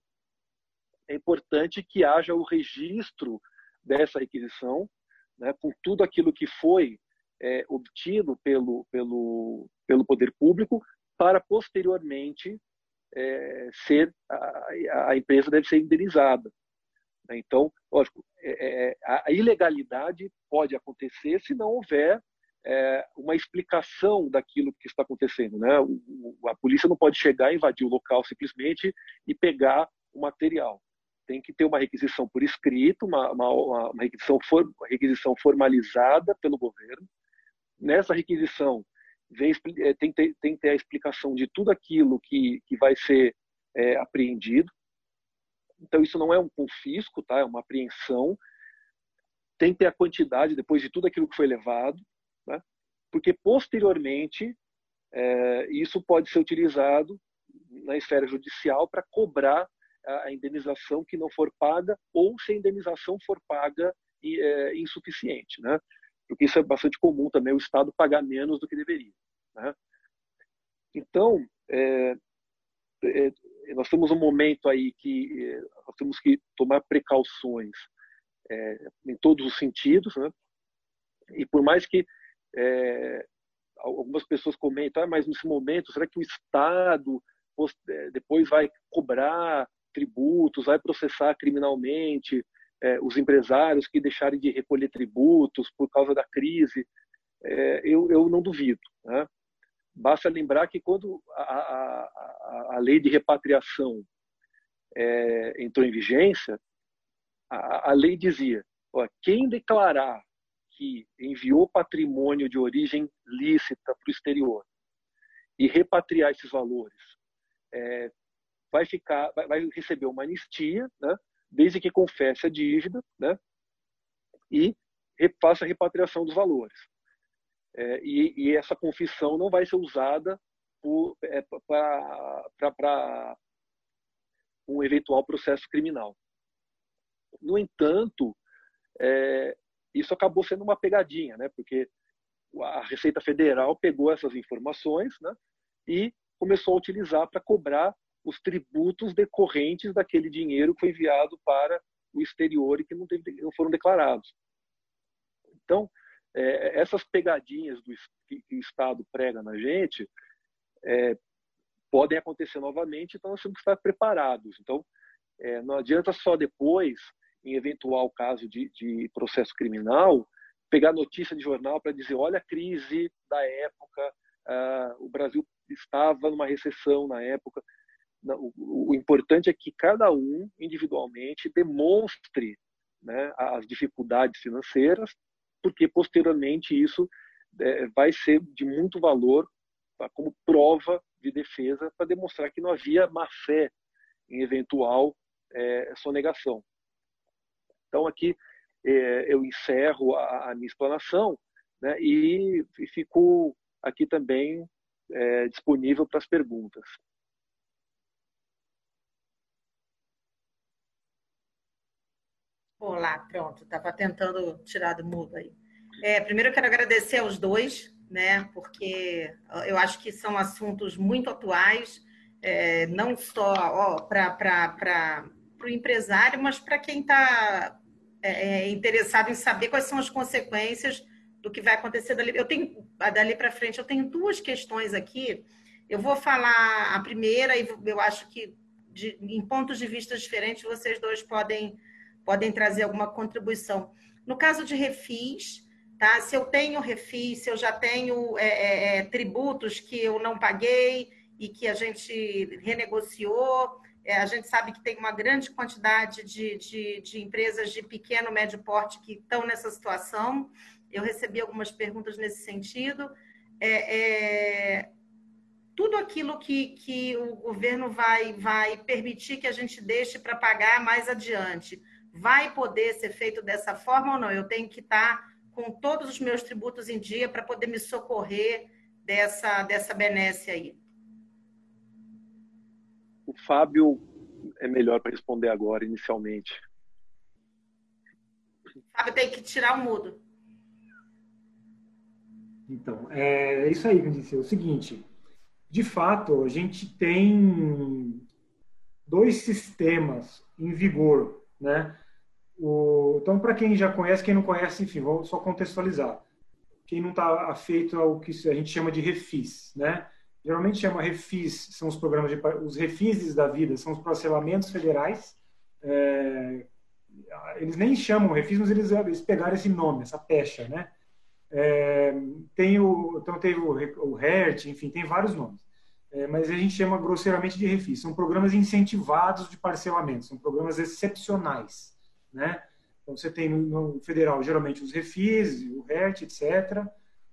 é importante que haja o registro dessa requisição, né, com tudo aquilo que foi é, obtido pelo, pelo, pelo poder público, para posteriormente é, ser a, a, empresa deve ser indenizada. Então, lógico, é, é a ilegalidade pode acontecer se não houver é, uma explicação daquilo que está acontecendo. Né? O, a polícia não pode chegar, invadir o local simplesmente e pegar o material. Tem que ter uma requisição por escrito, uma, uma, uma requisição, for, requisição formalizada pelo governo. Nessa requisição, vem, é, tem, tem, tem que ter a explicação de tudo aquilo que, que vai ser é, apreendido. Então, isso não é um confisco, tá? é uma apreensão. Tem que ter a quantidade, depois de tudo aquilo que foi levado né? porque posteriormente é, isso pode ser utilizado na esfera judicial para cobrar a indenização que não for paga ou se a indenização for paga e é, insuficiente, né? Porque isso é bastante comum também o Estado pagar menos do que deveria, né? Então, é, é, nós temos um momento aí que é, nós temos que tomar precauções é, em todos os sentidos, né? E por mais que é, algumas pessoas comentam, ah, mas nesse momento, será que o Estado é, depois vai cobrar tributos, vai processar criminalmente é, os empresários que deixarem de recolher tributos por causa da crise? É, eu, eu não duvido. Né? Basta lembrar que quando a, a, a lei de repatriação é, entrou em vigência, a, a lei dizia: ó, quem declarar enviou patrimônio de origem lícita para o exterior e repatriar esses valores, é, vai ficar, vai, vai, receber uma anistia, né, desde que confesse a dívida, né, e faça a repatriação dos valores. É, e, e, essa confissão não vai ser usada é, para um eventual processo criminal. No entanto, é, isso acabou sendo uma pegadinha, né? porque a Receita Federal pegou essas informações né? e começou a utilizar para cobrar os tributos decorrentes daquele dinheiro que foi enviado para o exterior e que não, teve, não foram declarados. Então, é, essas pegadinhas do, que, o Estado prega na gente é, podem acontecer novamente, então nós temos que estar preparados. Então, é, não adianta só depois, em eventual caso de, de processo criminal, pegar notícia de jornal para dizer: olha a crise da época, ah, o Brasil estava numa recessão na época. O, o importante é que cada um individualmente demonstre né, as dificuldades financeiras porque posteriormente isso é, vai ser de muito valor tá, como prova de defesa para demonstrar que não havia má fé em eventual é, sonegação. Então aqui é, eu encerro a, a, minha explanação né, e, e fico aqui também é, disponível para as perguntas. Olá, pronto, estava tentando tirar do mudo aí. É, primeiro eu quero agradecer aos dois, né, porque eu acho que são assuntos muito atuais, é, não só para o empresário, mas para quem está é, é, interessado em saber quais são as consequências do que vai acontecer dali. Eu tenho dali para frente, eu tenho duas questões aqui. Eu vou falar a primeira e eu acho que de, em pontos de vista diferentes vocês dois podem podem trazer alguma contribuição. No caso de refis, tá? Se eu tenho refis, se eu já tenho é, é, é, tributos que eu não paguei e que a gente renegociou, é, a gente sabe que tem uma grande quantidade de, de, de empresas de pequeno, médio porte que estão nessa situação. Eu recebi algumas perguntas nesse sentido. É, é, tudo aquilo que, que o governo vai, vai permitir que a gente deixe para pagar mais adiante vai poder ser feito dessa forma ou não? Eu tenho que estar com todos os meus tributos em dia para poder me socorrer dessa, dessa benesse aí. O Fábio é melhor para responder agora, inicialmente. Fábio tem que tirar o mudo. Então, é isso aí, Candice. É o seguinte, de fato, a gente tem dois sistemas em vigor, né? O, então, para quem já conhece, quem não conhece, enfim, vou só contextualizar. Quem não está afeito ao que a gente chama de refis, né? Geralmente chama refis, são os programas de os refises da vida, são os parcelamentos federais. É, eles nem chamam refis, mas eles, eles pegaram esse nome, essa pecha, né? É, tem o, então tem o, o HERT, enfim, tem vários nomes. É, mas a gente chama grosseiramente de refis. São programas incentivados de parcelamento, são programas excepcionais né? Então, você tem no, federal, geralmente, os refis, o RET, etc.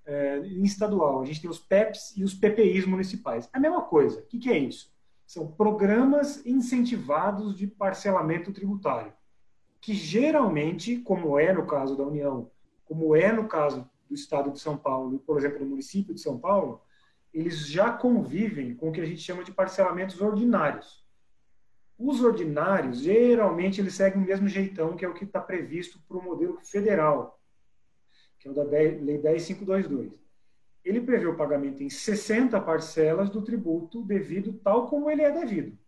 É, estadual, a gente tem os PEPs e os PPIs municipais. A mesma coisa. O que, que é isso? São programas incentivados de parcelamento tributário, que geralmente, como é no caso da União, como é no caso do Estado de São Paulo, por exemplo, no município de São Paulo, eles já convivem com o que a gente chama de parcelamentos ordinários. Os ordinários, geralmente, eles seguem o mesmo jeitão que é o que está previsto para o modelo federal, que é o da Lei 10522. Ele prevê o pagamento em 60 parcelas do tributo devido tal como ele é devido,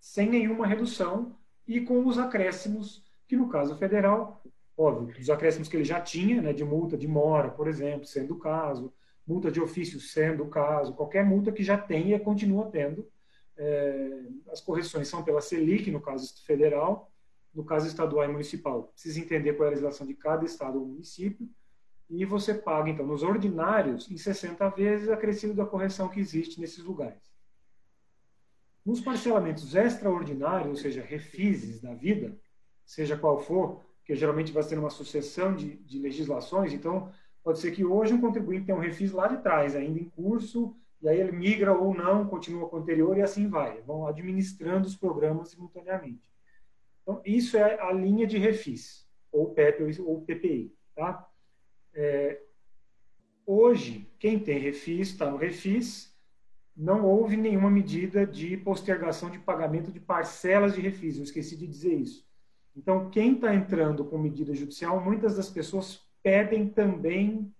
sem nenhuma redução e com os acréscimos, que no caso federal, óbvio, os acréscimos que ele já tinha, né, de multa de mora, por exemplo, sendo o caso, multa de ofício sendo o caso, qualquer multa que já tenha continua tendo, é, as correções são pela Selic, no caso federal, no caso estadual e municipal. Precisa entender qual é a legislação de cada estado ou município. E você paga, então, nos ordinários, em 60 vezes acrescido da correção que existe nesses lugares. Nos parcelamentos extraordinários, ou seja, refises da vida, seja qual for, que geralmente vai ser uma sucessão de, de legislações, então pode ser que hoje um contribuinte tenha um refis lá de trás, ainda em curso, e aí ele migra ou não, continua com o anterior e assim vai. Vão administrando os programas simultaneamente. Então, isso é a linha de refis, ou PEP ou PPI. Tá? É, hoje, quem tem refis, está no refis, não houve nenhuma medida de postergação de pagamento de parcelas de refis. Eu esqueci de dizer isso. Então, quem está entrando com medida judicial, muitas das pessoas pedem também,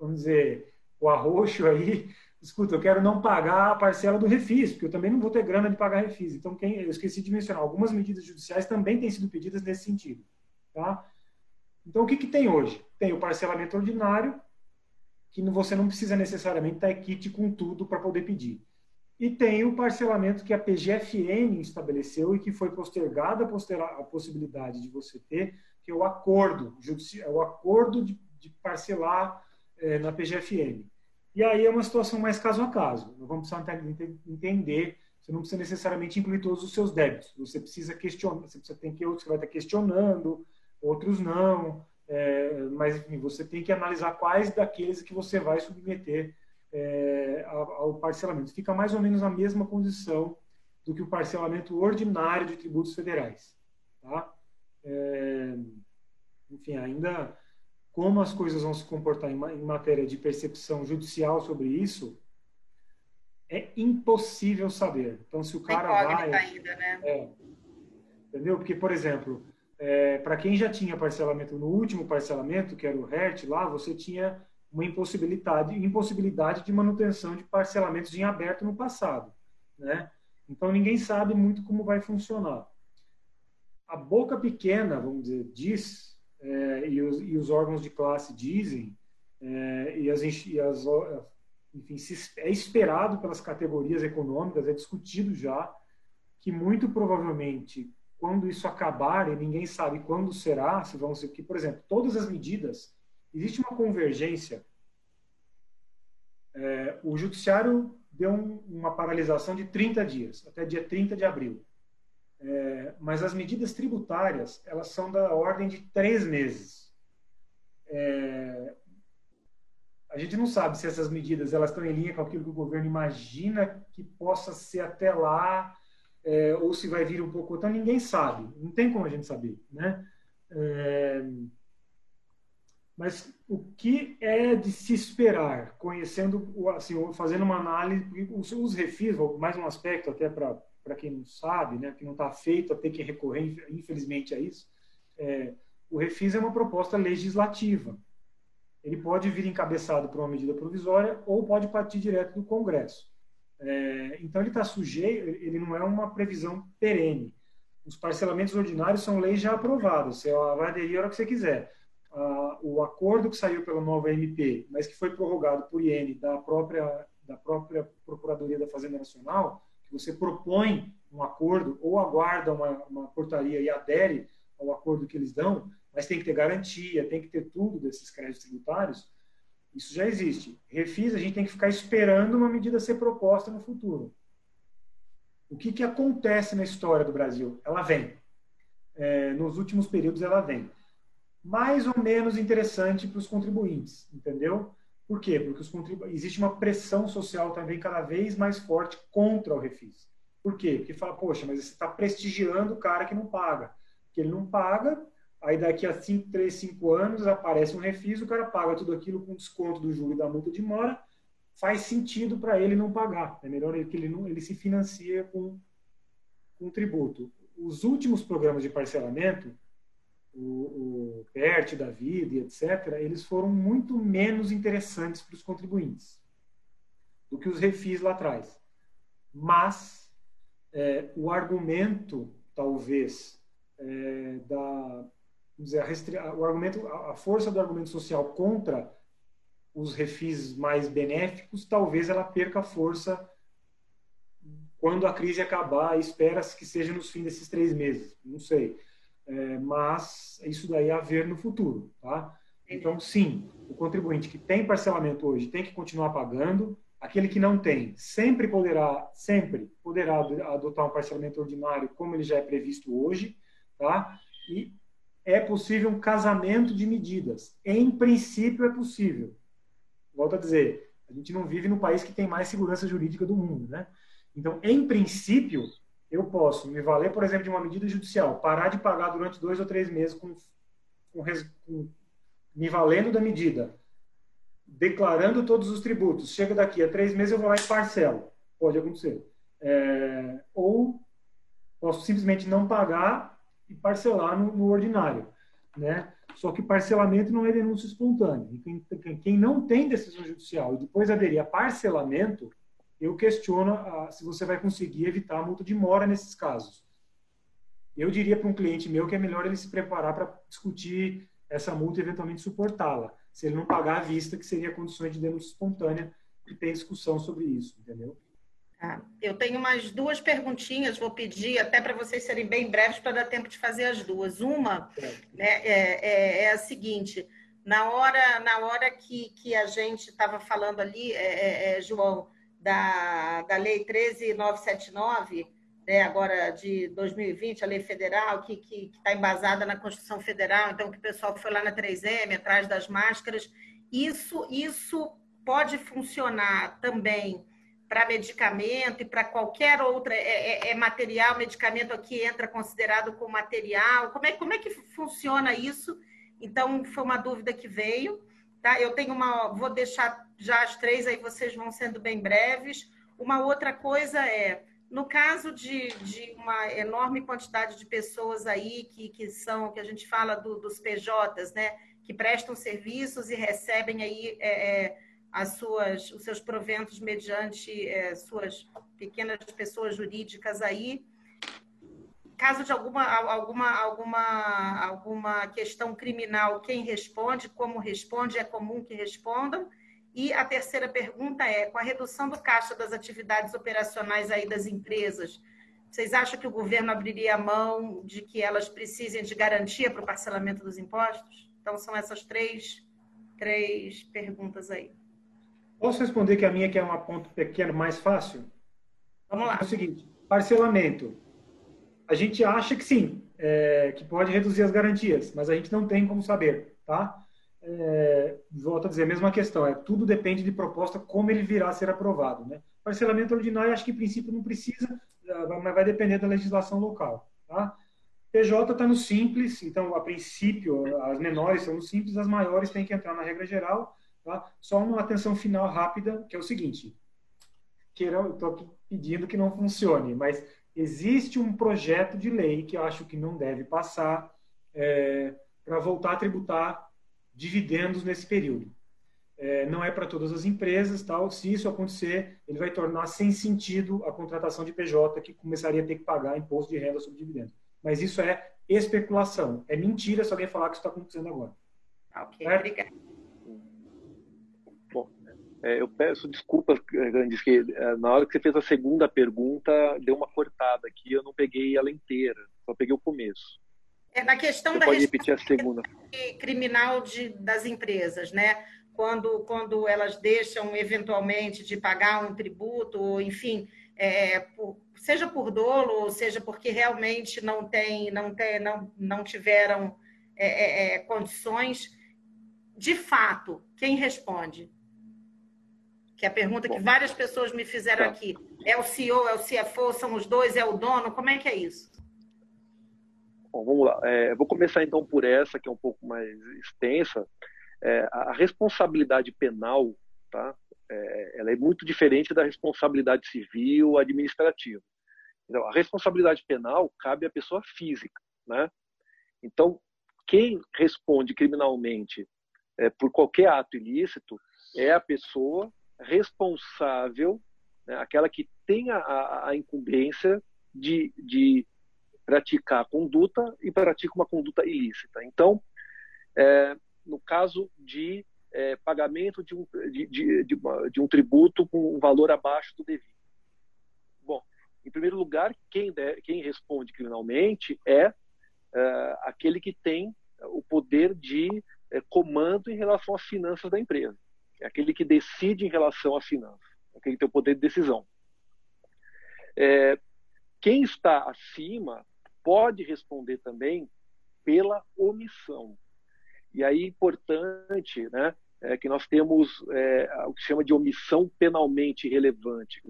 vamos dizer, o arroxo aí, escuta, eu quero não pagar a parcela do refis, porque eu também não vou ter grana de pagar refis. Então, quem, eu esqueci de mencionar, algumas medidas judiciais também têm sido pedidas nesse sentido. Tá? Então, o que, que tem hoje? Tem o parcelamento ordinário, que você não precisa necessariamente estar kit com tudo para poder pedir. E tem o parcelamento que a PGFN estabeleceu e que foi postergada a possibilidade de você ter, que é o acordo, é o acordo de, de parcelar é, na PGFN. E aí é uma situação mais caso a caso. Nós vamos precisar entender, você não precisa necessariamente incluir todos os seus débitos. Você precisa questionar, você precisa ter que outros vai estar questionando, outros não. É, mas enfim, você tem que analisar quais daqueles que você vai submeter é, ao, parcelamento. Fica mais ou menos na mesma condição do que o parcelamento ordinário de tributos federais. Tá? É, enfim, ainda como as coisas vão se comportar em, em matéria de percepção judicial sobre isso, é impossível saber. Então, se o cara vai... Ainda, né? é, entendeu? Porque, por exemplo, é, para quem já tinha parcelamento no último parcelamento, que era o RERT, lá você tinha uma impossibilidade, impossibilidade de manutenção de parcelamentos em aberto no passado. Né? Então ninguém sabe muito como vai funcionar. A boca pequena, vamos dizer, diz, é, e, os, e, os, órgãos de classe dizem, é, e as, e as enfim, é esperado pelas categorias econômicas, é discutido já, que muito provavelmente quando isso acabar, e ninguém sabe quando será, se vão ser, que, por exemplo, todas as medidas, existe uma convergência. É, o judiciário deu um, uma paralisação de 30 dias, até dia 30 de abril. É, mas as medidas tributárias, elas são da ordem de três meses. É, a gente não sabe se essas medidas elas estão em linha com aquilo que o governo imagina que possa ser até lá, é, ou se vai vir um pouco então ninguém sabe, não tem como a gente saber, né? É, mas o que é de se esperar, conhecendo, assim, fazendo uma análise, os, refis, mais um aspecto até para quem não sabe, né, que não está feito a ter que recorrer, infelizmente, a isso, é, o refis é uma proposta legislativa. Ele pode vir encabeçado por uma medida provisória ou pode partir direto do Congresso. É, então, ele está sujeito, ele não é uma previsão perene. Os parcelamentos ordinários são leis já aprovadas, você vai aderir a hora que você quiser. Ah, o acordo que saiu pela nova MP, mas que foi prorrogado por IN da própria, da própria Procuradoria da Fazenda Nacional, que você propõe um acordo ou aguarda uma, uma portaria e adere ao acordo que eles dão, mas tem que ter garantia, tem que ter tudo desses créditos tributários, isso já existe. Refis, a gente tem que ficar esperando uma medida ser proposta no futuro. O que, que acontece na história do Brasil? Ela vem. É, nos últimos períodos, ela vem. Mais ou menos interessante para os contribuintes, entendeu? Por quê? Porque os contribu... existe uma pressão social também cada vez mais forte contra o refis. Por quê? Porque fala, poxa, mas você está prestigiando o cara que não paga. Porque ele não paga, Aí daqui a 5, 3, 5 anos aparece um refis, o cara paga tudo aquilo com desconto do juro e da multa de mora, faz sentido para ele não pagar. É melhor que ele, não, ele se financia com, com tributo. Os últimos programas de parcelamento, o, o PERT da vida e etc., eles foram muito menos interessantes para os contribuintes do que os refis lá atrás. Mas é, o argumento, talvez, é, da, dizer, a, o argumento, a força do argumento social contra os refis mais benéficos, talvez ela perca força quando a crise acabar. Espera-se que seja nos fins desses três meses, não sei. É, mas isso daí é a ver no futuro, tá? Então, sim, o contribuinte que tem parcelamento hoje tem que continuar pagando. Aquele que não tem, sempre poderá, sempre poderá adotar um parcelamento ordinário, como ele já é previsto hoje, tá? E é possível um casamento de medidas. Em princípio, é possível. Volto a dizer, a gente não vive no país que tem mais segurança jurídica do mundo, né? Então, em princípio, eu posso me valer, por exemplo, de uma medida judicial, parar de pagar durante dois ou três meses com, com, com me valendo da medida, declarando todos os tributos, chega daqui a três meses eu vou lá e parcelo. Pode acontecer. É, ou posso simplesmente não pagar e parcelar no, no ordinário, né? Só que parcelamento não é denúncia espontânea. Quem, quem, não tem decisão judicial e depois aderir a parcelamento, eu questiono a, se você vai conseguir evitar a multa de mora nesses casos. Eu diria para um cliente meu que é melhor ele se preparar para discutir essa multa e eventualmente suportá-la, se ele não pagar à vista, que seria condições de denúncia espontânea, e tem discussão sobre isso, entendeu? Ah, eu tenho umas duas perguntinhas, vou pedir até para vocês serem bem breves para dar tempo de fazer as duas. Uma né, é, é, é, a seguinte: na hora, na hora que, que a gente estava falando ali, é, é, é, João, da, da Lei 13979, né, agora de 2020, a lei federal, que está embasada na Constituição Federal, então que o pessoal foi lá na 3M, atrás das máscaras, isso, isso pode funcionar também para medicamento e para qualquer outra, é, é, é, material, medicamento aqui entra considerado como material, como é, como é que funciona isso? Então, foi uma dúvida que veio, tá? Eu tenho uma, vou deixar já as três, aí vocês vão sendo bem breves. Uma outra coisa é, no caso de, de uma enorme quantidade de pessoas aí que, que são, que a gente fala do, dos PJs, né? Que prestam serviços e recebem aí é, é as suas, os seus proventos mediante é, suas pequenas pessoas jurídicas aí. Caso de alguma, alguma, alguma, alguma questão criminal, quem responde, como responde, é comum que respondam. E a terceira pergunta é: com a redução do caixa das atividades operacionais aí das empresas, vocês acham que o governo abriria a mão de que elas precisem de garantia para o parcelamento dos impostos? Então, são essas três, três perguntas aí. Posso responder que a minha que é uma ponto pequeno mais fácil? Vamos lá. É o seguinte, parcelamento. A gente acha que sim, é, que pode reduzir as garantias, mas a gente não tem como saber, tá? É, volto a dizer, a mesma questão, é tudo depende de proposta, como ele virá a ser aprovado, né? Parcelamento ordinário, acho que em princípio não precisa, mas vai depender da legislação local, tá? PJ está no simples, então a princípio as menores são no simples, as maiores têm que entrar na regra geral Tá? Só uma atenção final rápida, que é o seguinte: estou aqui pedindo que não funcione, mas existe um projeto de lei que eu acho que não deve passar é, para voltar a tributar dividendos nesse período. É, não é para todas as empresas, tal. Se isso acontecer, ele vai tornar sem sentido a contratação de PJ, que começaria a ter que pagar imposto de renda sobre dividendos. Mas isso é especulação. É mentira se alguém falar que isso está acontecendo agora. Ok, obrigada. É, eu peço desculpas, Grandes, que é, na hora que você fez a segunda pergunta, deu uma cortada aqui, eu não peguei ela inteira, só peguei o começo. É na questão você da pode repetir a segunda. criminal de, das empresas, né? Quando, quando elas deixam eventualmente de pagar um tributo, enfim, é, por, seja por dolo, ou seja porque realmente não tem, não tem, não, não tiveram é, é, é condições. De fato, quem responde? Que é a pergunta que várias pessoas me fizeram tá. aqui. É o CEO, é o CFO, são os dois, é o dono? Como é que é isso? Bom, vamos lá. É, vou começar então por essa, que é um pouco mais extensa. É, a responsabilidade penal, tá? É, ela é muito diferente da responsabilidade civil administrativa. Então, a responsabilidade penal cabe à pessoa física, né? Então, quem responde criminalmente é, por qualquer ato ilícito é a pessoa responsável, né, aquela que tem a, a incumbência de, de praticar a conduta e pratica uma conduta ilícita. Então, é, no caso de é, pagamento de um, de, de, de, de, um tributo com um valor abaixo do devido. Bom, em primeiro lugar, quem, quem responde criminalmente é, é, aquele que tem o poder de é, comando em relação às finanças da empresa é aquele que decide em relação à finança, aquele que tem o poder de decisão. É, quem está acima pode responder também pela omissão. E aí, importante, né, é que nós temos é, o que se chama de omissão penalmente relevante.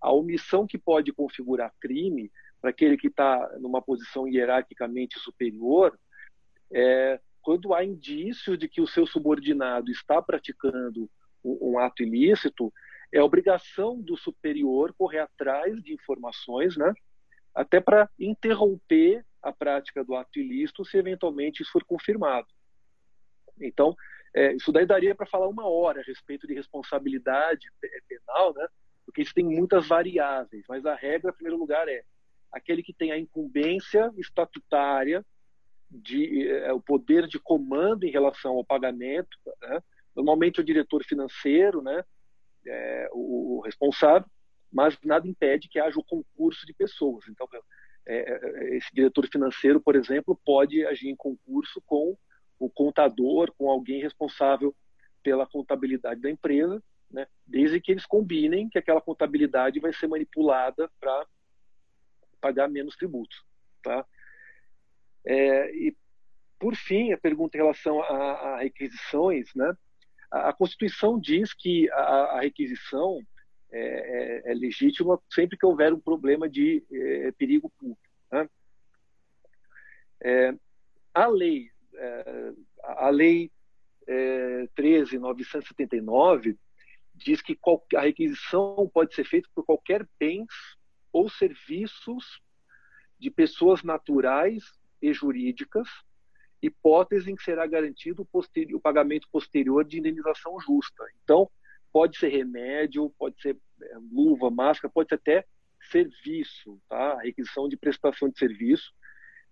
A omissão que pode configurar crime para aquele que está numa posição hierarquicamente superior é, quando há indício de que o seu subordinado está praticando um, um ato ilícito, é obrigação do superior correr atrás de informações, né? até para interromper a prática do ato ilícito se eventualmente isso for confirmado. Então, é, isso daí daria para falar uma hora a respeito de responsabilidade penal, né? porque isso tem muitas variáveis, mas a regra, em primeiro lugar, é aquele que tem a incumbência estatutária de é, o poder de comando em relação ao pagamento, né? normalmente o diretor financeiro, né? É, o, o responsável, mas nada impede que haja o concurso de pessoas. Então, é, é, esse diretor financeiro, por exemplo, pode agir em concurso com o contador, com alguém responsável pela contabilidade da empresa, né? desde que eles combinem que aquela contabilidade vai ser manipulada para pagar menos tributos. Tá? É, e, por fim, a pergunta em relação a, a requisições, né? a, Constituição diz que a, a requisição é, é, é, legítima sempre que houver um problema de é, perigo público. Né? É, a lei é, a lei é, 13.979 diz que a requisição pode ser feita por qualquer bens ou serviços de pessoas naturais e jurídicas, hipótese em que será garantido o, pagamento posterior de indenização justa. Então, pode ser remédio, pode ser é, luva, máscara, pode ser até serviço, tá? Requisição de prestação de serviço,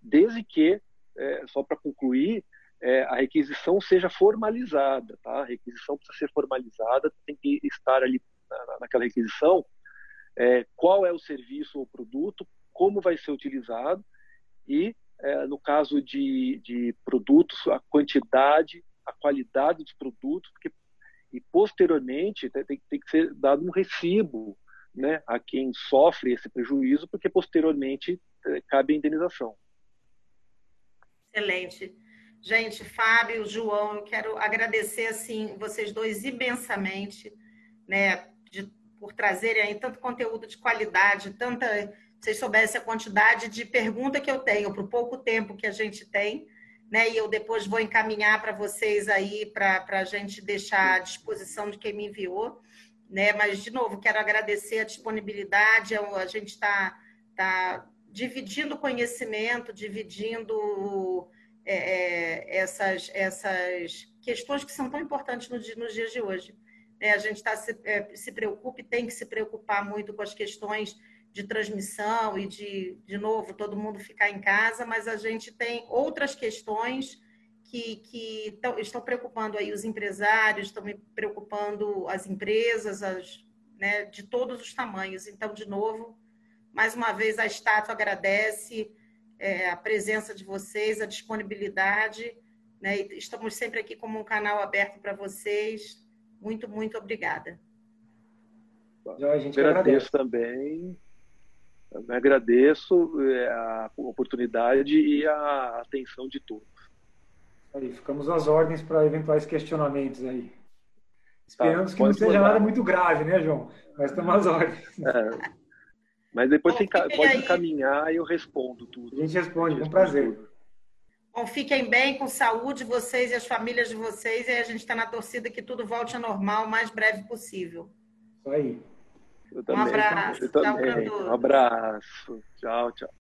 desde que é, só para concluir, é, a requisição seja formalizada. Tá? A requisição precisa ser formalizada, tem que estar ali na, naquela requisição é, qual é o serviço ou produto, como vai ser utilizado e, é, no caso de, de produtos, a quantidade, a qualidade dos produtos, porque, e posteriormente tem, tem que ser dado um recibo né, a quem sofre esse prejuízo, porque posteriormente é, cabe a indenização. Excelente. Gente, Fábio, João, eu quero agradecer assim vocês dois imensamente, né, de, por trazerem aí tanto conteúdo de qualidade, tanta, vocês soubessem a quantidade de pergunta que eu tenho para o pouco tempo que a gente tem, né? E eu depois vou encaminhar para vocês aí para a gente deixar à disposição de quem me enviou, né? Mas de novo quero agradecer a disponibilidade, a gente está tá dividindo conhecimento, dividindo é, é, essas, essas questões que são tão importantes no, nos dias de hoje. É, a gente tá, se, é, se preocupa e tem que se preocupar muito com as questões de transmissão e de, de novo, todo mundo ficar em casa, mas a gente tem outras questões que, que tão, estão preocupando aí os empresários, estão preocupando as empresas, as, né, de todos os tamanhos. Então, de novo, mais uma vez a estátua agradece é, a presença de vocês, a disponibilidade. Né? estamos sempre aqui como um canal aberto para vocês. Muito, muito obrigada. Gente agradeço também. Eu agradeço é, a oportunidade e a atenção de todos. Aí, ficamos às ordens para eventuais questionamentos aí. Esperamos tá, que não seja nada muito grave, né, João? Mas estamos às ordens. É. Mas depois Bom, você pode aí. encaminhar e eu respondo tudo. A gente responde, com prazer. Tudo. Bom, fiquem bem, com saúde, vocês e as famílias de vocês, e a gente está na torcida que tudo volte ao normal o mais breve possível. Isso aí. Um abraço. Tchau, Um abraço. Tchau, tchau.